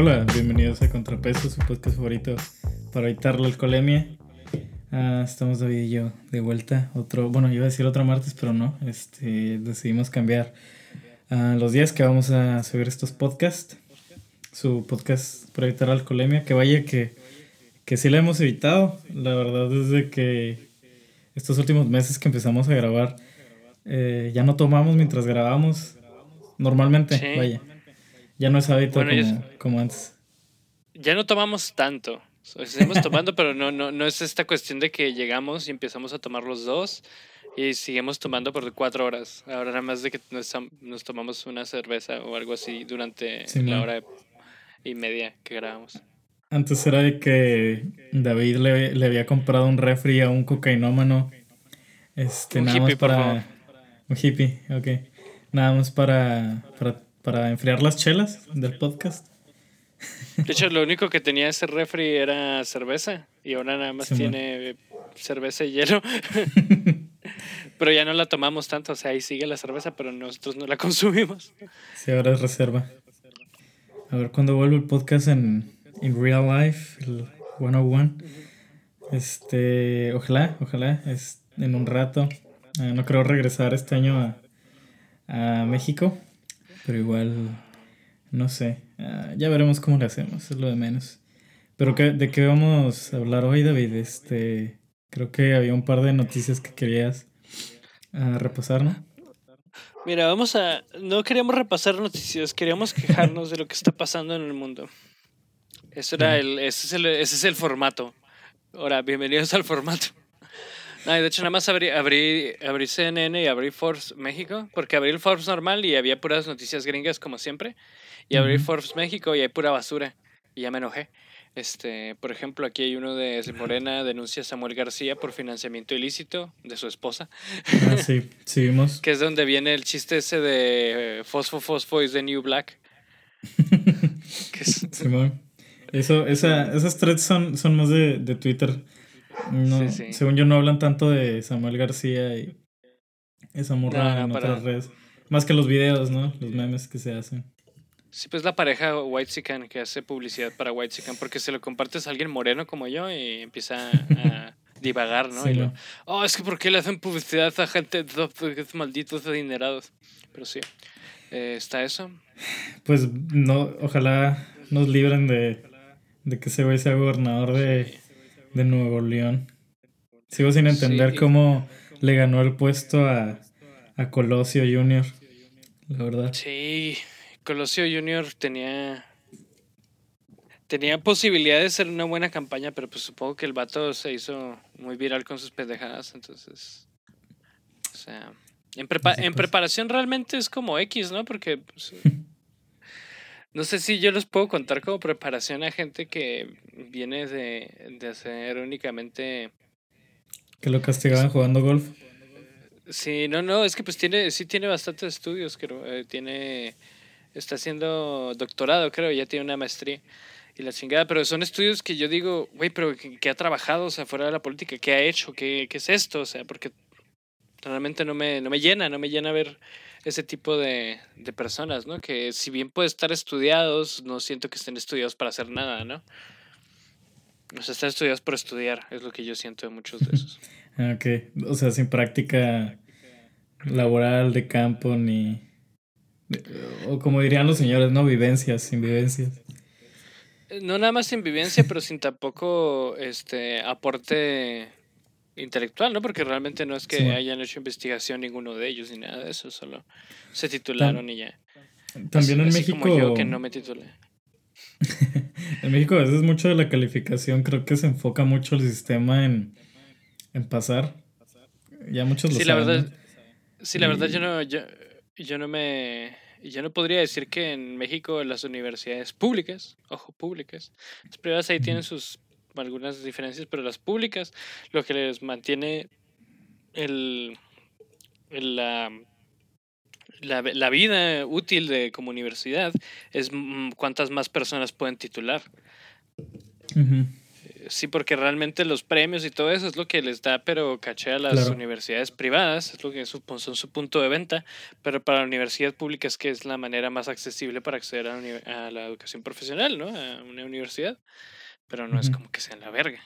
Hola, bienvenidos a Contrapeso, su podcast favorito para evitar la alcoholemia. Ah, estamos David y yo de vuelta. Otro, bueno, iba a decir otro martes, pero no. Este, decidimos cambiar ah, los días que vamos a subir estos podcasts. Su podcast para evitar la alcoholemia. Que vaya que, que sí la hemos evitado. La verdad es de que estos últimos meses que empezamos a grabar, eh, ya no tomamos mientras grabamos. Normalmente, Sí. vaya. Ya no es hábito Bueno, como, ya- como antes. Ya no tomamos tanto. Seguimos tomando, pero no, no, no es esta cuestión de que llegamos y empezamos a tomar los dos y seguimos tomando por cuatro horas. Ahora nada más de que nos, tomamos una cerveza o algo así durante Sí, la man. hora y media que grabamos. Antes era de que David le, le había comprado un refri a un cocainómano. Este, Un nada hippie, más por para. favor. Un hippie, ok. Nada más para, para, para enfriar las chelas del podcast. De hecho, lo único que tenía ese refri era cerveza y ahora nada más Sí, man. tiene cerveza y hielo. pero ya no la tomamos tanto, o sea, ahí sigue la cerveza, pero nosotros no la consumimos. Sí, ahora es reserva. A ver cuándo vuelve el podcast en, en real life, el 101. Este, ojalá, ojalá, es en un rato. Ah, no creo regresar este año a, a México, pero igual, no sé. Ah, ya veremos cómo le hacemos, es lo de menos. Pero ¿qué- ¿de qué vamos a hablar hoy, David? Este, creo que había un par de noticias que querías ah, repasar, ¿no? Mira, vamos a. No queríamos repasar noticias, queríamos quejarnos de lo que está pasando en el mundo. Eso era el, ese, es el, ese es el formato. Ahora, bienvenidos al formato. No, de hecho, nada más abrí, abrí, abrí CNN y abrí Forbes México, porque abrí el Forbes normal y había puras noticias gringas, como siempre. Y abrí Ujú. Forbes México y hay pura basura. Y ya me enojé. Este, por ejemplo, aquí hay uno de Morena denuncia a Samuel García por financiamiento ilícito de su esposa. Ah, sí, sí vimos. Que es donde viene el chiste ese de eh, Fosfo Fosfo is the new black. Que es- Simón. Eso, esa, esas threads son, son más de, de Twitter. No, Sí, sí. Según yo no hablan tanto de Samuel García y esa morra No, no, en para- otras redes. Más que los videos, ¿no? Los memes que se hacen. sí, pues la pareja White que hace publicidad para White porque se lo compartes a alguien moreno como yo y empieza a divagar, ¿no? Sí, Y lo, oh, es que ¿por qué le hacen publicidad a gente malditos adinerados? Pero sí, eh, está eso. Pues no, ojalá nos libren de, de que ese güey sea gobernador de, de Nuevo León. Sigo sin entender Sí. cómo le ganó el puesto a, a Colosio Jr. La verdad. Sí, Colosio Junior tenía tenía posibilidad de ser una buena campaña, pero pues supongo que el vato se hizo muy viral con sus pendejadas, entonces o sea, en, prepa- en preparación realmente es como X, ¿no? Porque pues, no sé si yo les puedo contar como preparación a gente que viene de, de hacer únicamente Que lo castigaban jugando golf. Sí, no, no, es que pues tiene, sí tiene bastantes estudios, creo, eh, tiene, está haciendo doctorado, creo, ya tiene una maestría y la chingada, pero son estudios que yo digo, güey, pero que, que ha trabajado, o sea, fuera de la política, ¿qué ha hecho? ¿Qué, qué es esto? O sea, porque realmente no me, no me llena, no me llena ver ese tipo de, de personas, ¿no? Que si bien puede estar estudiados, no siento que estén estudiados para hacer nada, ¿no? O sea, están estudiados por estudiar, es lo que yo siento de muchos de esos. Ah, Ok, o sea, sin práctica laboral de campo ni... O como dirían los señores, no vivencias, sin vivencias. Eh, No nada más sin vivencia, pero sin tampoco este aporte intelectual, ¿no? Porque realmente no es que Sí, hayan hecho investigación ninguno de ellos ni nada de eso, solo se titularon y ya. También en Así México... como yo que no me titulé. En México a veces mucho de la calificación creo que se enfoca mucho el sistema en, en pasar. Ya muchos lo Sí, la saben. verdad, ¿no? sí, la verdad yo no, yo, yo no me, yo no podría decir que en México las universidades públicas, ojo, públicas, las privadas ahí tienen sus algunas diferencias, pero las públicas lo que les mantiene el, el, la, la, la vida útil de como universidad es mm, cuántas más personas pueden titular. Sí, porque realmente los premios y todo eso es lo que les da, pero caché a las universidades privadas, es lo que son su punto de venta, pero para la universidad pública es que es la manera más accesible para acceder a, la educación profesional, ¿no? A una universidad, pero no es como que sea en la verga.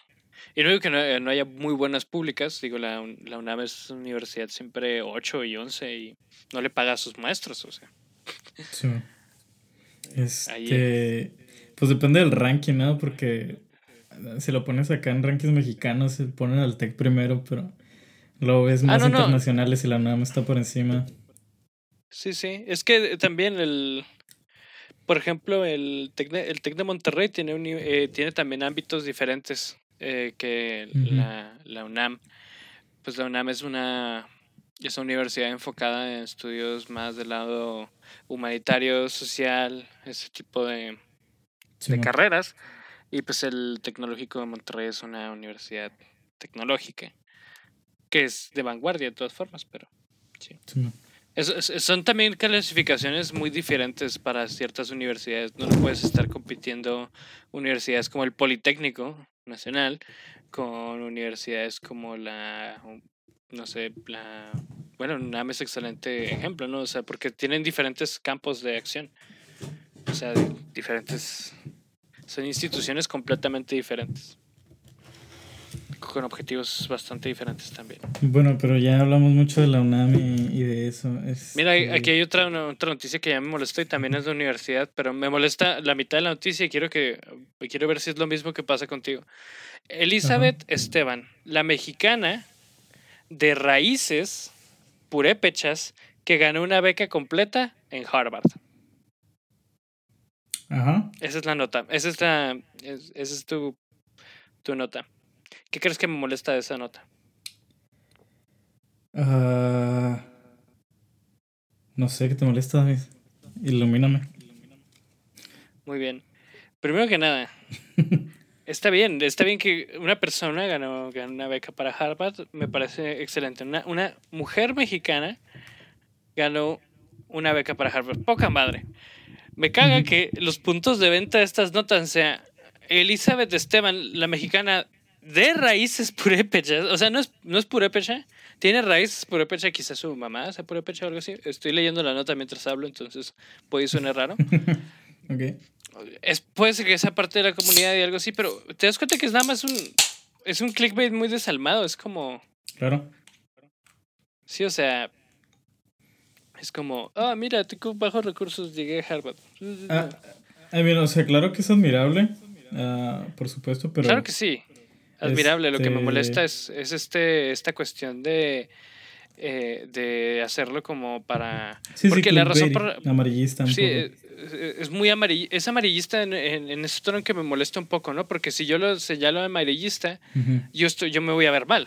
Y no digo que no, haya muy buenas públicas, digo, la, la UNAM es una universidad siempre 8 y 11 y no le paga a sus maestros, o sea. Sí. Este, pues depende del ranking, ¿no? Porque si lo pones acá en rankings mexicanos, se ponen al TEC primero, pero luego ves ah, más internacionales y la UNAM está por encima. Sí, sí. Es que también el. Por ejemplo, el TEC de, el Tec de Monterrey tiene, un, eh, tiene también ámbitos diferentes eh, que la, la UNAM. Pues la UNAM es una, es una universidad enfocada en estudios más del lado humanitario, social, ese tipo de, de carreras. Y pues el Tecnológico de Monterrey es una universidad tecnológica, que es de vanguardia de todas formas, pero sí. Son también clasificaciones muy diferentes para ciertas universidades. No puedes estar compitiendo universidades como el Politécnico Nacional con universidades como la, no sé, la... Bueno, NAM es excelente ejemplo, ¿no? O sea, porque tienen diferentes campos de acción. O sea, diferentes son instituciones completamente diferentes. Con objetivos bastante diferentes también. Bueno, pero ya hablamos mucho de la UNAM y, de eso. Mira, aquí hay otra, otra noticia que ya me molestó y también es de universidad, pero me molesta la mitad de la noticia y quiero, que, quiero ver si es lo mismo que pasa contigo. Elizabeth Esteban, la mexicana de raíces purépechas que ganó una beca completa en Harvard. Ajá. Esa es la nota. Esa es la. esa es tu, tu nota. ¿Qué crees que me molesta de esa nota? Ah, no sé qué te molesta, David. Ilumíname. Muy bien. Primero que nada, está bien, está bien que una persona ganó, ganó, una beca para Harvard, me parece excelente. Una, una mujer mexicana ganó una beca para Harvard. Poca madre. Me caga que los puntos de venta de estas notas sea Elizabeth Esteban, la mexicana de raíces purépechas. O sea, no es, no es purépecha. Tiene raíces purépecha, quizás su mamá sea purépecha o algo así. Estoy leyendo la nota mientras hablo, entonces puede sonar raro. ok. Es, puede ser que sea parte de la comunidad y algo así, pero te das cuenta que es nada más un. Es un clickbait muy desalmado. Es como. Claro. Sí, o sea, es como, ah, mira, tengo bajos recursos, llegué a Harvard. Ah, o sea, claro que es admirable, ah, por supuesto, pero... Claro que sí, admirable. Lo que me este molesta es, es este, esta cuestión de, eh, de hacerlo como para... Sí, porque la razón por... Amarillista. sí, es, muy amarillista, es amarillista en, en, ese tono que me molesta un poco, ¿no? Porque si yo lo señalo amarillista, yo, estoy, yo me voy a ver mal.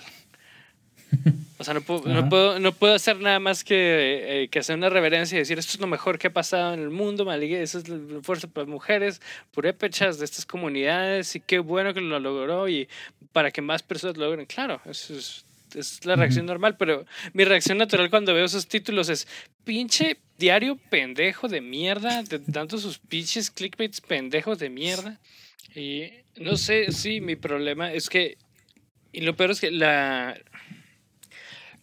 O sea, no puedo, no puedo, no puedo, hacer nada más que, eh, que, hacer una reverencia y decir esto es lo mejor que ha pasado en el mundo, Maligue, eso es la fuerza para mujeres, purépechas de estas comunidades y qué bueno que lo logró y para que más personas lo logren. Claro, eso es, es la reacción normal, pero mi reacción natural cuando veo esos títulos es pinche diario pendejo de mierda, de tantos sus pinches clickbaits pendejos de mierda. Y no sé, sí, mi problema es que, y lo peor es que la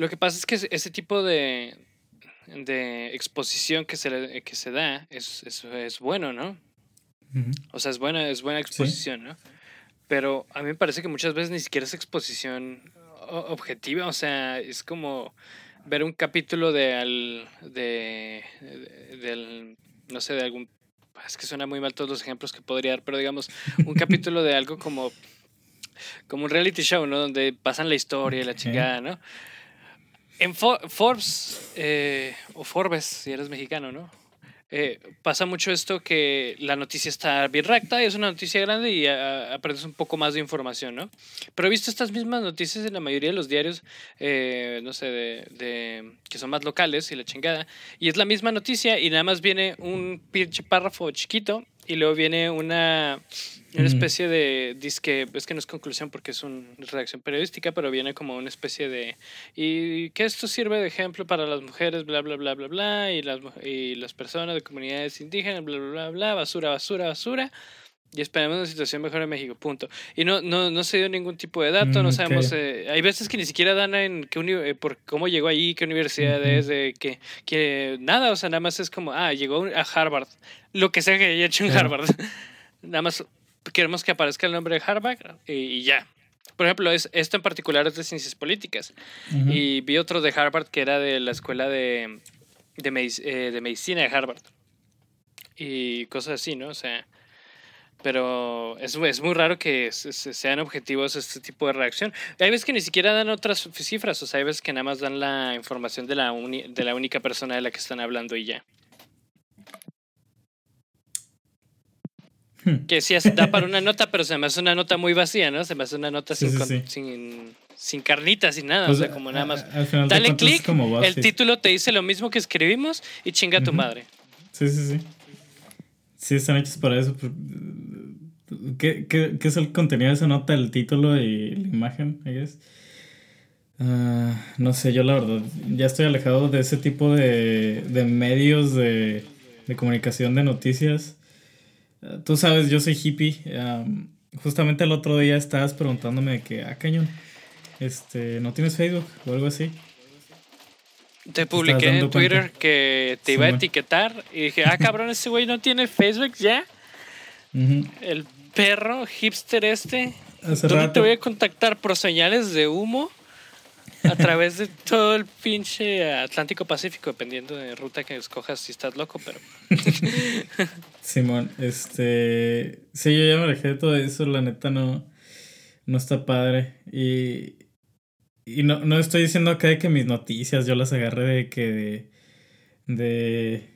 lo que pasa es que ese tipo de, de exposición que se, que se da es, es, es bueno, ¿no? O sea, es buena, es buena exposición, ¿no? Pero a mí me parece que muchas veces ni siquiera es exposición objetiva, o sea, es como ver un capítulo de, al, de, del, no sé, de algún, es que suena muy mal todos los ejemplos que podría dar, pero digamos, un capítulo de algo como, como un reality show, ¿no? Donde pasan la historia y la chingada, ¿no? En Forbes, eh, o Forbes, si eres mexicano, ¿no? Eh, pasa mucho esto que la noticia está bien recta es una noticia grande y aprendes un poco más de información, ¿no? Pero he visto estas mismas noticias en la mayoría de los diarios, eh, no sé, de, que son más locales y la chingada, y es la misma noticia y nada más viene un pinche párrafo chiquito y luego viene una, una especie de disque, es que no es conclusión porque es una redacción periodística, pero viene como una especie de y que esto sirve de ejemplo para las mujeres, bla bla bla bla bla, y las y las personas de comunidades indígenas, bla bla bla bla, basura, basura, basura. Y esperemos una situación mejor en México, punto. Y no, no, no se dio ningún tipo de dato, no Mm, sabemos, ok. eh, hay veces que ni siquiera dan en qué uni- eh, por cómo llegó allí, qué universidad es, de que, que nada, o sea, nada más es como, ah, llegó a Harvard, lo que sea que haya hecho en Claro. Harvard. nada más queremos que aparezca el nombre de Harvard y, y ya. Por ejemplo, es, esto en particular es de ciencias políticas. Ujú. Y vi otro de Harvard que era de la escuela de, de, medic- eh, de medicina de Harvard. Y cosas así, ¿no? O sea, pero es, es muy raro que se- se- sean objetivos este tipo de reacción. Hay veces que ni siquiera dan otras cifras, o sea, hay veces que nada más dan la información de la, uni- de la única persona de la que están hablando y ya. Hmm. Que sí da para una nota, pero se me hace una nota muy vacía, ¿no? Se me hace una nota Sí, sin, sí, sin, sin carnita, sin nada, Pues, o sea, como nada más. Dale clic, el título te dice lo mismo que escribimos y chinga tu madre. Sí, sí, sí. Sí, están hechos para eso. pero, ¿Qué, qué, qué es el contenido de esa nota? El título y la imagen, I. Ah, no sé, yo la verdad ya estoy alejado de ese tipo de, de medios de, de comunicación de noticias. Ah, tú sabes, yo soy hippie. am, justamente el otro día estabas preguntándome que, ah, cañón, este, ¿no tienes Facebook o algo así? Te publiqué en Twitter cuenta. que te Sí, iba a etiquetar y dije, ah, cabrón, ese güey no tiene Facebook ya. El perro hipster este. Hace ¿Dónde rato. te voy a contactar? ¿Por señales de humo? A través de todo el pinche Atlántico Pacífico, dependiendo de ruta que escojas si estás loco, pero... Simón, este. Sí, yo ya me alejé de todo eso, la neta no. No está padre. Y. Y no, no estoy diciendo acá de que mis noticias yo las agarré de que. De. De.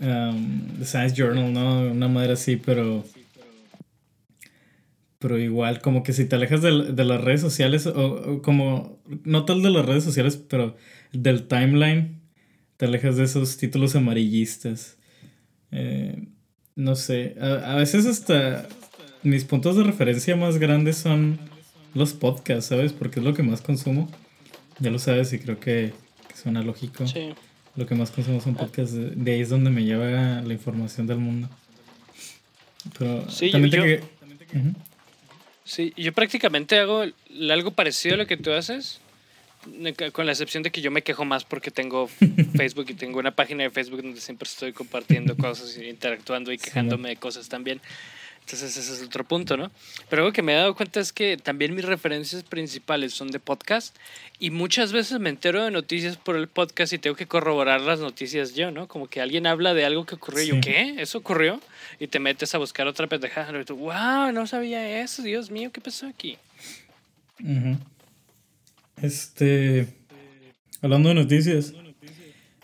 um, Science Journal, ¿no? Una madre así, pero. Pero igual, como que si te alejas de, de las redes sociales, o, o como. No tal de las redes sociales, pero del timeline, te alejas de esos títulos amarillistas. Eh, no sé, a, a veces hasta mis puntos de referencia más grandes son los podcasts, ¿sabes? Porque es lo que más consumo. Ya lo sabes y creo que, que suena lógico. Sí. Lo que más consumo son podcasts. De, ahí es donde me lleva la información del mundo. Pero Sí, también yo- te que... Sí, yo prácticamente hago algo parecido a lo que tú haces, con la excepción de que yo me quejo más porque tengo Facebook y tengo una página de Facebook donde siempre estoy compartiendo cosas y interactuando y Sí, quejándome de cosas también. Entonces ese es otro punto, ¿no? Pero algo que me he dado cuenta es que también mis referencias principales son de podcast y muchas veces me entero de noticias por el podcast y tengo que corroborar las noticias yo, ¿no? Como que alguien habla de algo que ocurrió y yo. ¿qué? ¿Eso ocurrió? Y te metes a buscar otra pendejada y tú, wow, no sabía eso, Dios mío, ¿qué pasó aquí? Este. Hablando de noticias.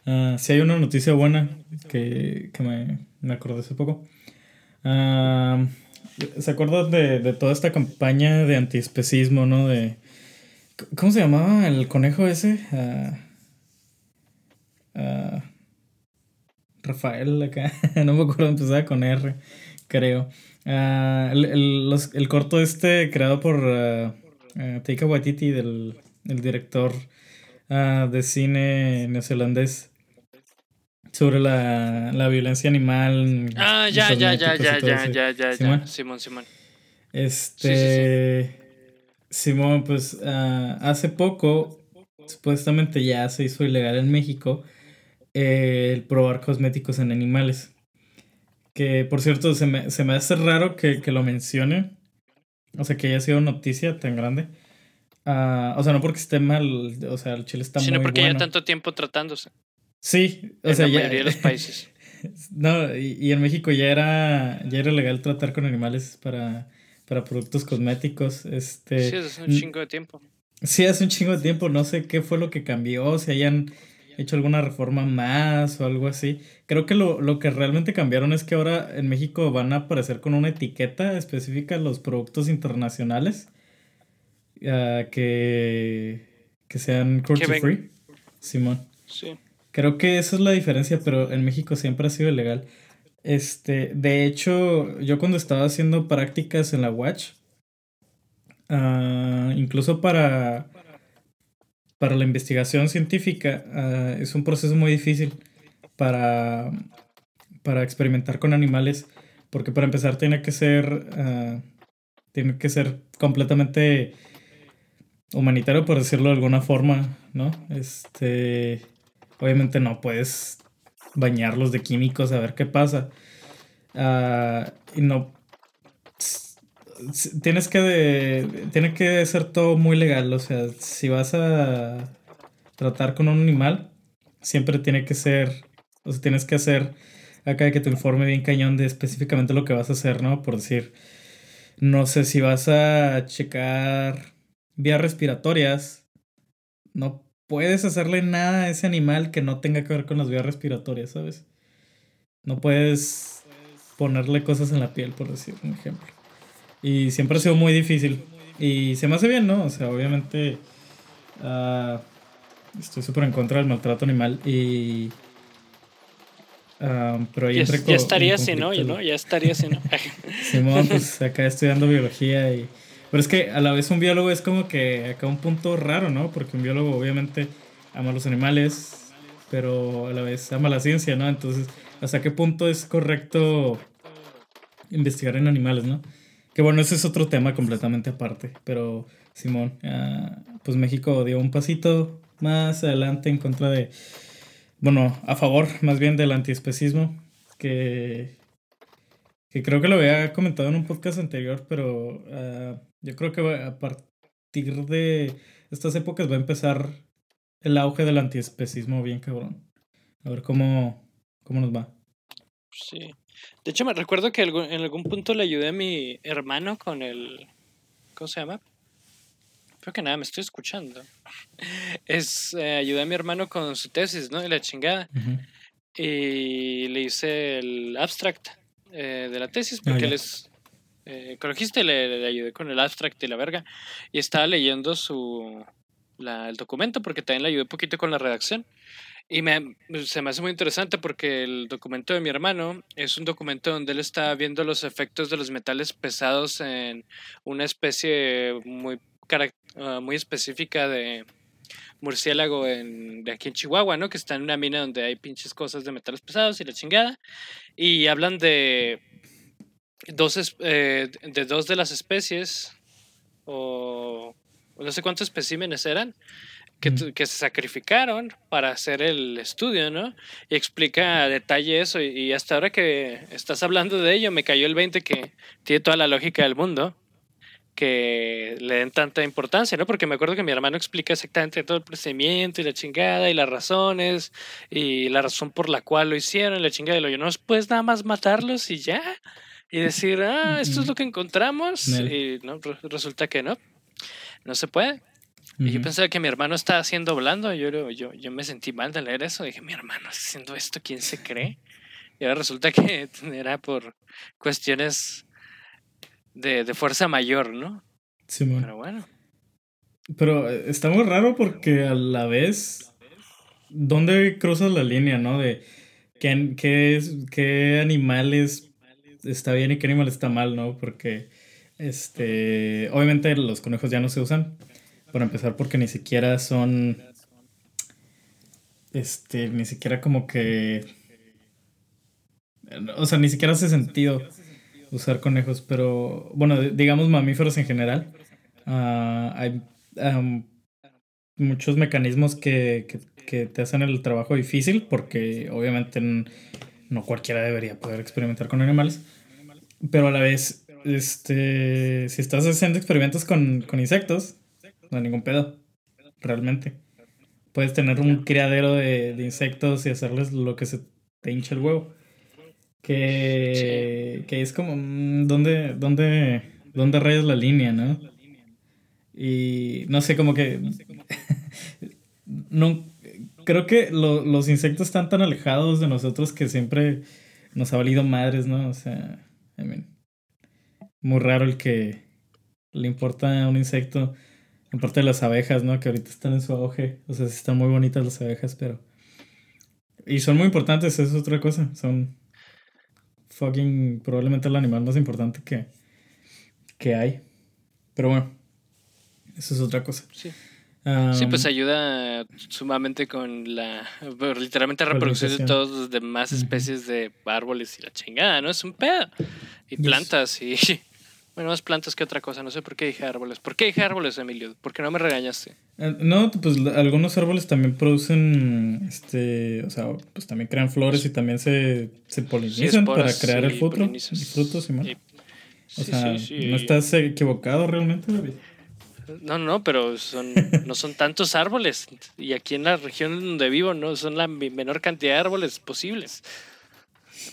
ah, si hay una noticia buena que, que me, me acordé hace poco. Ah, ¿Se acuerdan de, de toda esta campaña de antiespecismo, no? De, ¿Cómo se llamaba el conejo ese? Ah, ah, Rafael acá. no me acuerdo, empezaba con R, creo. El, el- los- el corto este creado por Taika Waititi, del el director de cine neozelandés, sobre la, la violencia animal. Ah, ya, ya, ya, ya, ya, ya, ya, ya. Simón. Simón. Este. Simón, pues ah, hace poco, supuestamente ya se hizo ilegal en México eh, el probar cosméticos en animales. Que por cierto, se me, se me hace raro que, que lo mencionen. O sea, que haya sido noticia tan grande. Ah, o sea, no porque esté mal, o sea, el chile está Sino muy porque bueno. ya tanto tiempo tratándose. Sí, o en sea, la ya. mayoría de los países. No, y, y en México ya era, ya era legal tratar con animales para, para productos cosméticos. Este, Sí, es un chingo de tiempo. Sí, hace un chingo de tiempo, no sé qué fue lo que cambió, si hayan hecho alguna reforma más o algo así. Creo que lo, lo que realmente cambiaron es que ahora en México van a aparecer con una etiqueta específica los productos internacionales ah, que, que sean cruelty free. Simón. Sí. Creo que esa es la diferencia, pero en México siempre ha sido ilegal. Este, de hecho, yo cuando estaba haciendo prácticas en la Watch, ah, incluso para, para la investigación científica, ah, es un proceso muy difícil para, para experimentar con animales, Porque para empezar tiene que ser. ah, tiene que ser completamente humanitario, por decirlo de alguna forma, ¿no? Este. Obviamente no puedes bañarlos de químicos a ver qué pasa. Ah, y no. Tienes que. Tiene que ser todo muy legal. O sea, si vas a tratar con un animal, siempre tiene que ser. O sea, tienes que hacer acá que te informe bien cañón de específicamente lo que vas a hacer, ¿no? Por decir. No sé si vas a checar vías respiratorias. No puedes hacerle nada a ese animal que no tenga que ver con las vías respiratorias, ¿sabes? No puedes ponerle cosas en la piel, por decir un ejemplo. Y siempre ha sido muy difícil. Y se me hace bien, ¿no? O sea, obviamente ah, estoy súper en contra del maltrato animal y... ah, pero ahí Ya, ya estaría si no, ¿no? Ya estaría si no. Simón, pues acá estudiando biología y... Pero es que a la vez un biólogo es como que acá un punto raro, ¿no? Porque un biólogo obviamente ama los animales, pero a la vez ama la ciencia, ¿no? Entonces, ¿hasta qué punto es correcto investigar en animales, ¿no? Que bueno, ese es otro tema completamente aparte, pero Simón, ah, pues México dio un pasito más adelante en contra de, bueno, a favor más bien del antiespecismo, que que creo que lo había comentado en un podcast anterior, pero ah, yo creo que a partir de estas épocas va a empezar el auge del antiespecismo bien cabrón. A ver cómo, cómo nos va. Sí. De hecho, me recuerdo que en algún punto le ayudé a mi hermano con el. ¿Cómo se llama? Creo que nada, me estoy escuchando. Es. eh, ayudé a mi hermano con su tesis, ¿no? Y la chingada. Y le hice el abstract eh, de la tesis, Ah, porque él es eh, ecologista y le, le ayudé con el abstract y la verga. Y estaba leyendo su. La, el documento, porque también le ayudé un poquito con la redacción. Y me, se me hace muy interesante porque el documento de mi hermano es un documento donde él está viendo los efectos de los metales pesados en una especie muy, ah, muy específica de murciélago en, de aquí en Chihuahua, ¿no? Que está en una mina donde hay pinches cosas de metales pesados y la chingada. Y hablan de dos, es- eh, de dos de las especies o no sé cuántos especímenes eran que, Mm. que se sacrificaron para hacer el estudio, ¿no? Y explica a detalle eso. Y, y hasta ahora que estás hablando de ello, me cayó el 20 que tiene toda la lógica del mundo que le den tanta importancia, ¿no? Porque me acuerdo que mi hermano explica exactamente todo el procedimiento y la chingada y las razones y la razón por la cual lo hicieron y la chingada y lo yo no puedes nada más matarlos y ya y decir, ah, esto es lo que encontramos y no re- resulta que no, no se puede. Y yo pensaba que mi hermano estaba haciendo blando. Yo, yo, yo me sentí mal de leer eso. Dije, mi hermano está haciendo esto, ¿quién se cree? Y ahora resulta que era por cuestiones de, de fuerza mayor, ¿no? Simón. Pero bueno. Pero eh, está muy raro porque a la vez, ¿dónde cruzas la línea, no? De qué, qué, es, qué animales está bien y qué animal está mal, ¿no? Porque, este, obviamente los conejos ya no se usan. Para empezar, porque ni siquiera son, este, ni siquiera como que, o sea, ni siquiera hace sentido usar conejos, pero, bueno, digamos mamíferos en general. Ah, hay muchos mecanismos que, que, que te hacen el trabajo difícil porque obviamente no cualquiera debería poder experimentar con animales. Pero a la vez, este, si estás haciendo experimentos con, con insectos, no hay ningún pedo, realmente. Puedes tener un criadero de, de insectos y hacerles lo que se te hincha el huevo. Que, que es como, mm, ¿dónde, dónde, dónde rayas la línea, no? Y no sé, como que. no, creo que lo- los insectos están tan alejados de nosotros que siempre nos ha valido madres, ¿no? O sea, I mean, muy raro el que le importa un insecto, aparte de las abejas, ¿no? Que ahorita están en su auge. O sea, sí están muy bonitas las abejas, pero. Y son muy importantes, eso es otra cosa. Son fucking probablemente el animal más importante que, que hay. Pero bueno, eso es otra cosa. Sí. Sí, pues ayuda sumamente con la literalmente reproducción de todas las demás especies de árboles y la chingada, ¿no? Es un pedo. y plantas y bueno, más plantas que otra cosa, no sé por qué dije árboles. ¿Por qué dije árboles, Emilio? ¿Por qué no me regañaste? Eh, no, pues algunos árboles también producen, este, o sea, pues también crean flores y también se, se polinizan para crear el y frutos y más. o sea, no estás equivocado realmente, David. No, no, pero son, no son tantos árboles. Y aquí en la región donde vivo, no son la menor cantidad de árboles posibles.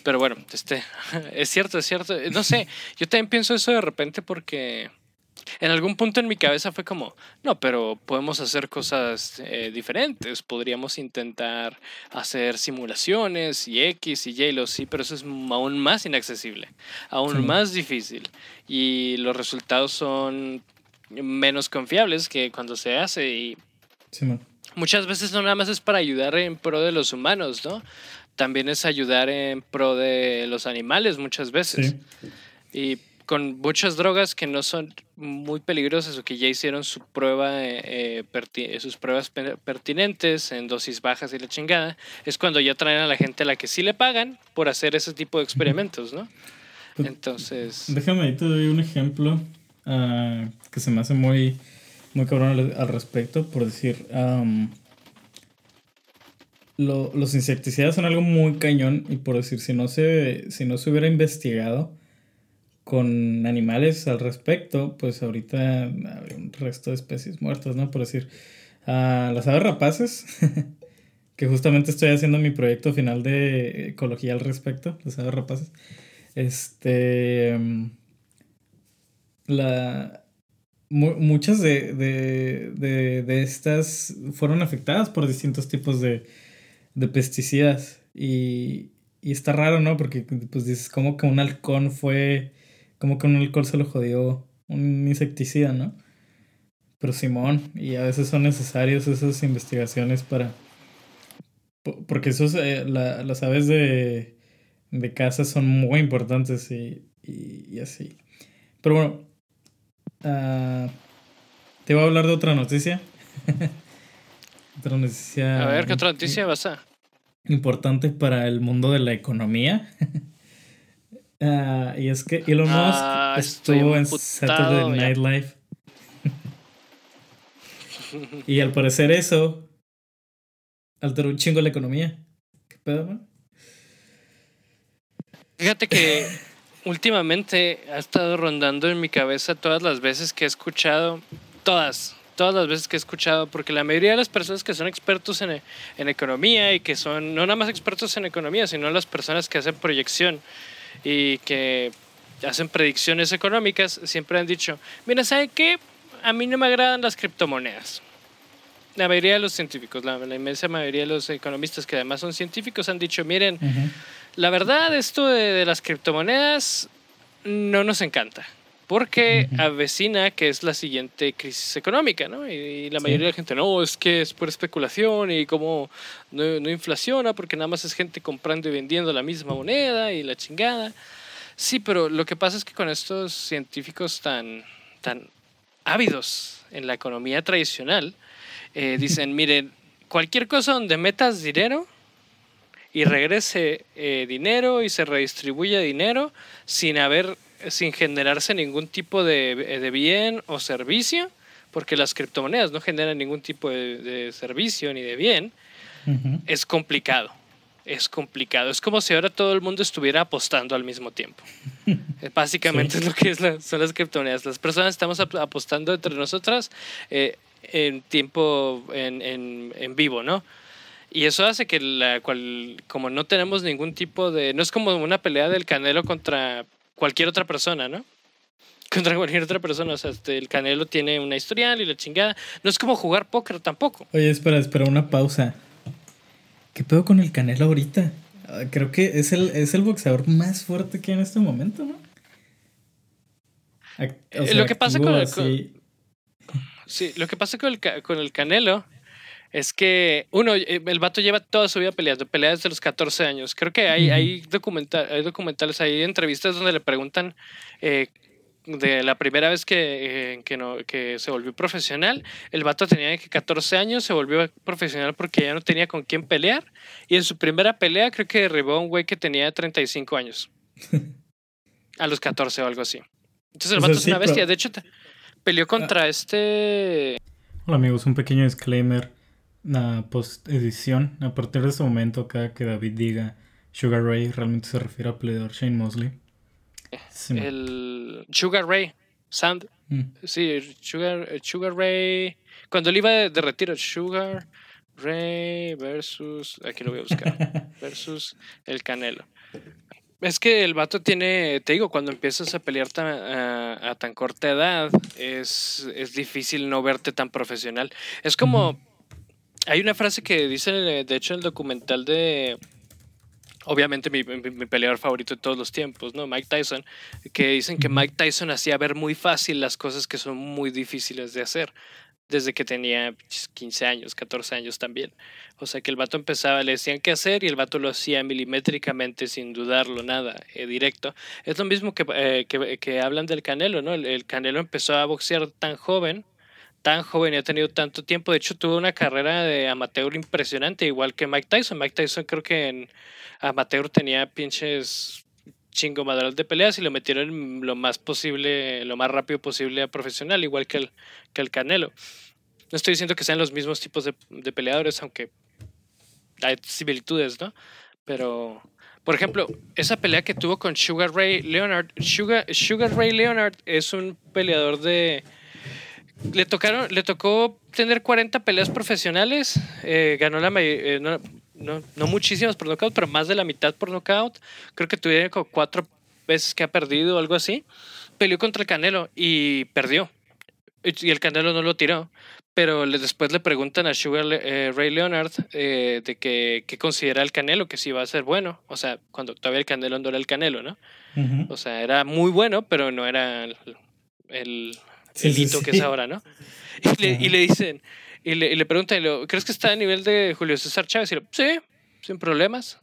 Pero bueno, este, es cierto, es cierto. No sé, yo también pienso eso de repente porque en algún punto en mi cabeza fue como, no, pero podemos hacer cosas eh, diferentes. Podríamos intentar hacer simulaciones y X y Y, lo sí, pero eso es aún más inaccesible, aún más difícil. Y los resultados son menos confiables que cuando se hace y muchas veces no nada más es para ayudar en pro de los humanos, ¿no? También es ayudar en pro de los animales muchas veces. Y con muchas drogas que no son muy peligrosas o que ya hicieron su prueba, eh, eh, sus pruebas pertinentes en dosis bajas y la chingada, es cuando ya traen a la gente a la que sí le pagan por hacer ese tipo de experimentos, ¿no? Pues, Entonces... Déjame ahí te doy un ejemplo Ah, que se me hace muy, muy cabrón al, respecto, por decir, los insecticidas son algo muy cañón y por decir, si no se, si no se hubiera investigado con animales al respecto, pues ahorita habría un resto de especies muertas, ¿no? Por decir, las aves rapaces, que justamente estoy haciendo mi proyecto final de ecología al respecto, las aves rapaces, este la, muchas de, de, estas fueron afectadas por distintos tipos de, pesticidas. Y, está raro, ¿no? Porque pues dices, como que un halcón fue, como que un halcón se lo jodió un insecticida, ¿no? Pero Simón, y a veces son necesarias esas investigaciones para... Porque esos, eh, las aves de, de casa son muy importantes y, y así. Pero bueno, Ah, te voy a hablar de otra noticia. otra noticia. A ver, ¿qué otra noticia vas a? Importante para el mundo de la economía. Ah, y es que Elon ah, Musk estuvo en Saturday Night Live. y al parecer eso alteró un chingo la economía. ¿Qué pedo, Fíjate que últimamente ha estado rondando en mi cabeza todas las veces que he escuchado, todas, todas las veces que he escuchado, porque la mayoría de las personas que son expertos en, en, economía y que son no nada más expertos en economía, sino las personas que hacen proyección y que hacen predicciones económicas, siempre han dicho, mira, ¿sabe qué? A mí no me agradan las criptomonedas. La mayoría de los científicos, la, inmensa mayoría de los economistas que además son científicos han dicho, miren, la verdad, esto de, las criptomonedas no nos encanta. Porque avecina que es la siguiente crisis económica, ¿no? Y, la mayoría de la gente, no, es que es por especulación y como no, no, inflaciona porque nada más es gente comprando y vendiendo la misma moneda y la chingada. Sí, pero lo que pasa es que con estos científicos tan, tan ávidos en la economía tradicional, eh, dicen, miren, cualquier cosa donde metas dinero y regrese eh, dinero y se redistribuya dinero sin haber, sin generarse ningún tipo de, de bien o servicio, porque las criptomonedas no generan ningún tipo de, servicio ni de bien, es complicado. Es complicado. Es como si ahora todo el mundo estuviera apostando al mismo tiempo. Eh, básicamente es lo que es son las criptomonedas. Las personas estamos apostando entre nosotras eh, en tiempo, en, en, en vivo, ¿no? Y eso hace que la cual, como no tenemos ningún tipo de, no es como una pelea del Canelo contra cualquier otra persona, ¿no? Contra cualquier otra persona, o sea, este, el Canelo tiene una historial y la chingada. No es como jugar póker tampoco. Oye, espera, espera, una pausa. ¿Qué pedo con el Canelo ahorita? Ah, creo que es el, es el boxeador más fuerte que hay en este momento, ¿no? Eh, lo que pasa con el, sí, lo que pasa con el, con el Canelo es que, uno, eh, el vato lleva toda su vida peleando, pelea desde los 14 años. Creo que hay, hay, documental, hay documentales, hay entrevistas donde le preguntan eh, de la primera vez que, eh, que, no, que se volvió profesional. El vato tenía que 14 años, se volvió profesional porque ya no tenía con quién pelear. Y en su primera pelea creo que derribó a un güey que tenía 35 años. A los 14 o algo así. Entonces el vato es una bestia. De hecho, peleó contra este. Hola amigos, un pequeño disclaimer. La post edición. A partir de este momento, cada que David diga Sugar Ray, realmente se refiere a peleador Shane Mosley. el Sugar Ray. Sand. Mm. Sí, Sugar, Sugar Ray. Cuando él iba de retiro, Sugar Ray versus. Aquí lo voy a buscar. versus el Canelo. Es que el vato tiene, te digo, cuando empiezas a pelear a, tan corta edad, es, es, difícil no verte tan profesional. Es como, hay una frase que dice, de hecho, en el documental de, obviamente mi, mi, peleador favorito de todos los tiempos, ¿no? Mike Tyson, que dicen que Mike Tyson hacía ver muy fácil las cosas que son muy difíciles de hacer desde que tenía 15 años, 14 años también. O sea que el vato empezaba, le decían qué hacer y el vato lo hacía milimétricamente sin dudarlo, nada, eh, directo. Es lo mismo que, eh, que, que, hablan del Canelo, ¿no? El, Canelo empezó a boxear tan joven, tan joven y ha tenido tanto tiempo. De hecho, tuvo una carrera de amateur impresionante, igual que Mike Tyson. Mike Tyson creo que en amateur tenía pinches chingo madral de peleas y lo metieron lo más posible, lo más rápido posible a profesional, igual que el, que el Canelo. No estoy diciendo que sean los mismos tipos de, de peleadores, aunque hay similitudes, ¿no? Pero, por ejemplo, esa pelea que tuvo con Sugar Ray Leonard, Sugar, Sugar Ray Leonard es un peleador de... Le, tocaron, le tocó tener 40 peleas profesionales, eh, ganó la eh, no, no muchísimas por nocaut, pero más de la mitad por nocaut. Creo que tuvieron como cuatro veces que ha perdido o algo así. Peleó contra el Canelo y perdió. Y el Canelo no lo tiró. Pero después le preguntan a Sugar eh, Ray Leonard eh, de que, qué considera el Canelo, que si va a ser bueno. O sea, cuando todavía el Canelo no era el Canelo, ¿no? O sea, era muy bueno, pero no era el, el, hito que es ahora, ¿no? Y le, y le dicen, y le, y le pregunta, ¿crees que está a nivel de Julio César Chávez? Y le, sí, sin problemas.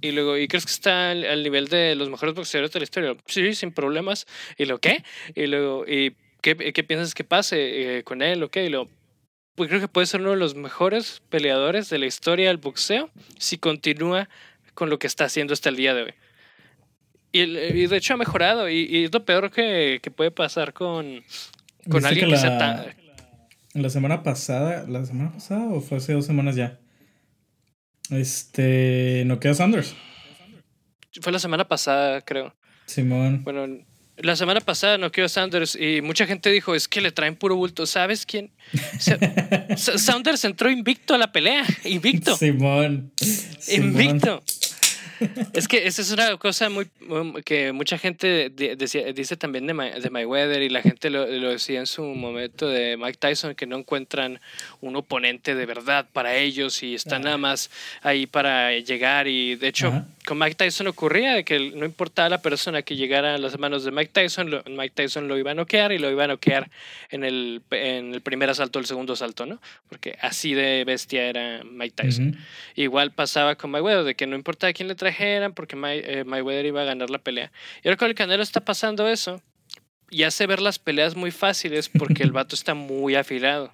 Y luego, ¿y crees que está al, nivel de los mejores boxeadores de la historia? Sí, sin problemas. Y lo, ¿qué? Y luego, ¿y qué, qué piensas que pase eh, con él? ¿Ok? Y luego, pues creo que puede ser uno de los mejores peleadores de la historia del boxeo si continúa con lo que está haciendo hasta el día de hoy. Y, y de hecho ha mejorado. Y, y, es lo peor que, que puede pasar con, con alguien que, sea tan la semana pasada, ¿la semana pasada o fue hace dos semanas ya? Este, no queda Sanders. Fue la semana pasada, creo. Simón. Bueno, la semana pasada no quedó Sanders y mucha gente dijo, es que le traen puro bulto. ¿Sabes quién? Sanders entró invicto a la pelea. Invicto. Simón. Invicto. Es que esa es una cosa muy que mucha gente dice también de, de Mayweather y la gente lo, decía en su momento de Mike Tyson que no encuentran un oponente de verdad para ellos y están nada más ahí para llegar y de hecho con Mike Tyson ocurría de que no importaba la persona que llegara a las manos de Mike Tyson, Mike Tyson lo iba a noquear y lo iba a noquear en el, en el primer asalto el segundo asalto, ¿no? Porque así de bestia era Mike Tyson. Igual pasaba con Mayweather, de que no importaba quién le porque eh, Mayweather iba a ganar la pelea. Y ahora con el Canelo está pasando eso y hace ver las peleas muy fáciles porque el vato está muy afilado.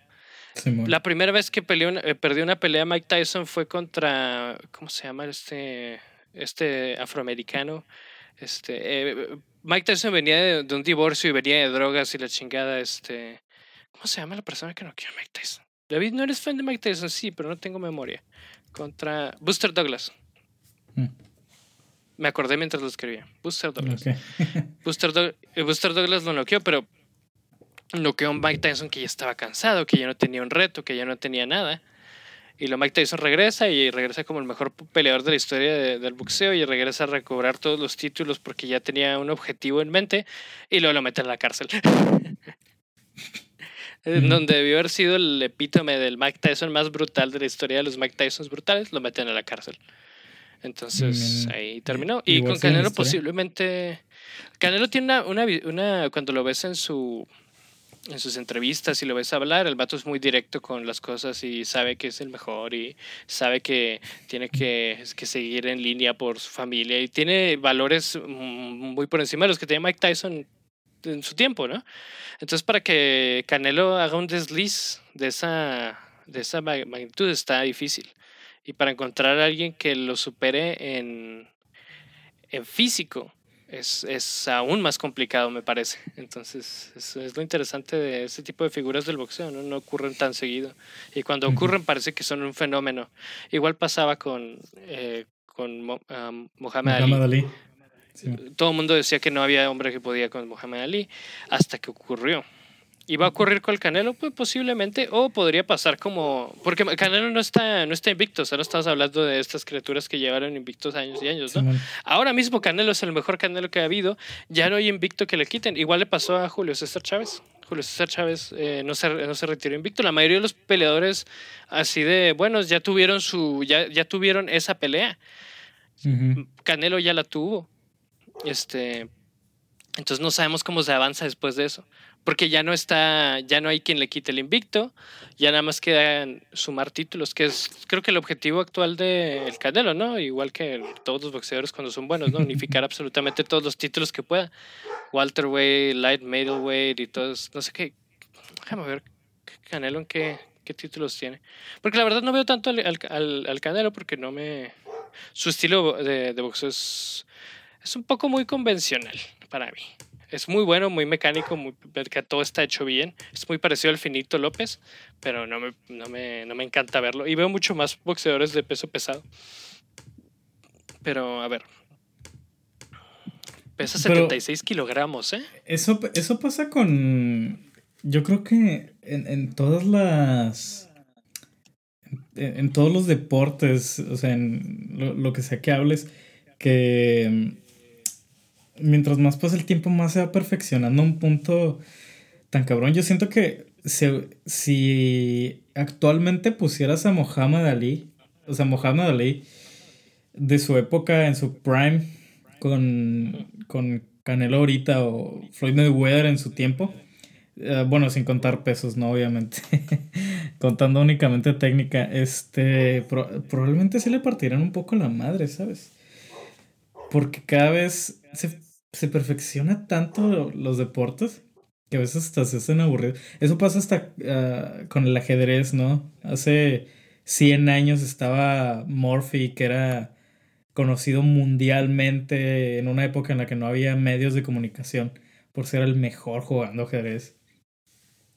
La primera vez que peleó, eh, perdió una pelea Mike Tyson fue contra, ¿cómo se llama este? este afroamericano. Este, eh, Mike Tyson venía de, un divorcio y venía de drogas y la chingada, este... ¿Cómo se llama la persona que no quiere Mike Tyson? David, ¿no eres fan de Mike Tyson? Sí, pero no tengo memoria. Contra Buster Douglas. Mm. Me acordé mientras lo escribía. Buster Douglas. Buster, eh, Buster, Douglas lo noqueó, pero noqueó a Mike Tyson que ya estaba cansado, que ya no tenía un reto, que ya no tenía nada. Y lo Mike Tyson regresa y regresa como el mejor peleador de la historia del boxeo y regresa a recobrar todos los títulos porque ya tenía un objetivo en mente y luego lo mete en la cárcel. Donde debió haber sido el epítome del Mike Tyson más brutal de la historia de los Mike Tysons brutales, lo meten a la cárcel. Entonces mm, ahí terminó. Y con Canelo posiblemente... Canelo tiene una, una, cuando lo ves en su en sus entrevistas y lo ves hablar, el vato es muy directo con las cosas y sabe que es el mejor y sabe que tiene que, que seguir en línea por su familia y tiene valores muy por encima de los que tenía Mike Tyson en su tiempo, ¿no? Entonces para que Canelo haga un desliz de esa, de esa magnitud está difícil. Y para encontrar a alguien que lo supere en, en físico, es, es, aún más complicado, me parece. Entonces, es, lo interesante de ese tipo de figuras del boxeo, ¿no? No ocurren tan seguido. Y cuando ocurren parece que son un fenómeno. Igual pasaba con, eh, con Mohamed, Ali. Todo el mundo decía que no había hombre que podía con Mohamed Ali hasta que ocurrió. ¿Y va a ocurrir con el Canelo? Pues posiblemente, o podría pasar como... Porque Canelo no está, no está invicto, o sea, no estamos hablando de estas criaturas que llevaron invictos años y años, ¿no? Ahora mismo Canelo es el mejor Canelo que ha habido, ya no hay invicto que le quiten. Igual le pasó a Julio César Chávez. Julio César Chávez eh, no, se, no se retiró invicto. La mayoría de los peleadores así de buenos ya tuvieron, su, ya, ya tuvieron esa pelea. Canelo ya la tuvo. Este, entonces no sabemos cómo se avanza después de eso porque ya no está, ya no hay quien le quite el invicto, ya nada más quedan sumar títulos, que es creo que el objetivo actual del Canelo, ¿no? Igual que todos los boxeadores cuando son buenos, ¿no? Unificar absolutamente todos los títulos que pueda. Walter Way, Light Middleweight y todos, no sé qué. Déjame ver Canelo en qué, títulos tiene. Porque la verdad no veo tanto al Canelo porque no me... Su estilo de, de boxeo es, es un poco muy convencional para mí. Es muy bueno, muy mecánico, muy, que todo está hecho bien. Es muy parecido al Finito López, pero no me, no me, no me encanta verlo. Y veo mucho más boxeadores de peso pesado. Pero, a ver. Pesa 76 kilogramos, ¿eh? Eso, eso pasa con. Yo creo que en, en todas las. En, en, todos los deportes, o sea, en lo, lo que sea que hables, que mientras más pasa el tiempo, más se va perfeccionando un punto tan cabrón. Yo siento que si actualmente pusieras a Muhammad Ali, o sea, Muhammad Ali de su época en su prime con, con Canelo ahorita o Floyd Mayweather en su tiempo, eh, bueno, sin contar pesos, no, obviamente, contando únicamente técnica, este, probablemente se le partirán un poco la madre, ¿sabes? Porque cada vez se se perfecciona tanto los deportes que a veces hasta se hacen aburridos. Eso pasa hasta ah, con el ajedrez, ¿no? Hace 100 años estaba Morphy, que era conocido mundialmente en una época en la que no había medios de comunicación por ser el mejor jugando ajedrez.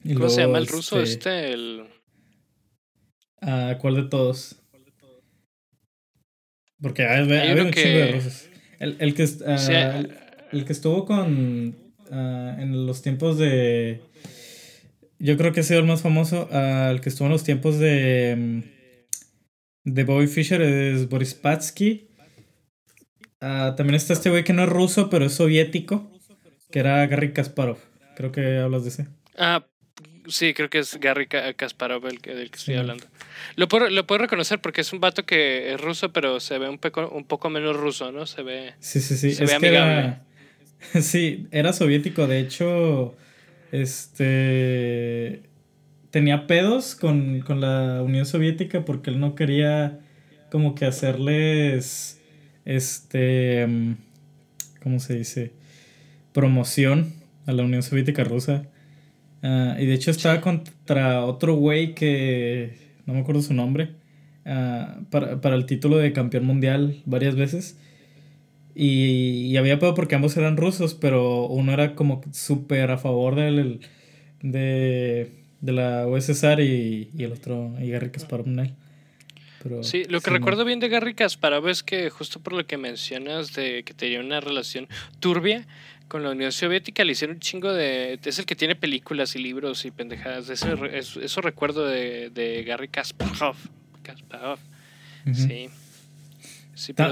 ¿Cómo se llama el ruso este? este el... Ah, ¿Cuál de todos? Porque hay, un chingo de rusos. El, el que... Uh, el que estuvo con. Uh, en los tiempos de. Yo creo que ha sido el más famoso. Uh, el que estuvo en los tiempos de. Mm, de Bobby Fischer es Boris Patsky. Uh, también está este güey que no es ruso, pero es soviético. Que era Garry Kasparov. Creo que hablas de ese. Ah, sí, creo que es Garry Kasparov el que, del que estoy hablando. Lo puedo, lo puedo reconocer porque es un vato que es ruso, pero se ve un poco, un poco menos ruso, ¿no? Se ve. Sí, sí, sí. Se ve amigable. Sí, era soviético. De hecho, este. Tenía pedos con, con la Unión Soviética porque él no quería como que hacerles. Este. ¿Cómo se dice? Promoción a la Unión Soviética rusa. Ah, y de hecho estaba contra otro güey que. No me acuerdo su nombre. Ah, para, para el título de campeón mundial varias veces. Y, había pedo porque ambos eran rusos, pero uno era como súper a favor del, de, de la USSR y, y el otro, y Garry Kasparov pero, sí, lo que recuerdo bien de Garry Kasparov es que justo por lo que mencionas de que tenía una relación turbia con la Unión Soviética, le hicieron un chingo de... Es el que tiene películas y libros y pendejadas. Eso, eso, recuerdo de, de Garry Kasparov. Kasparov. Sí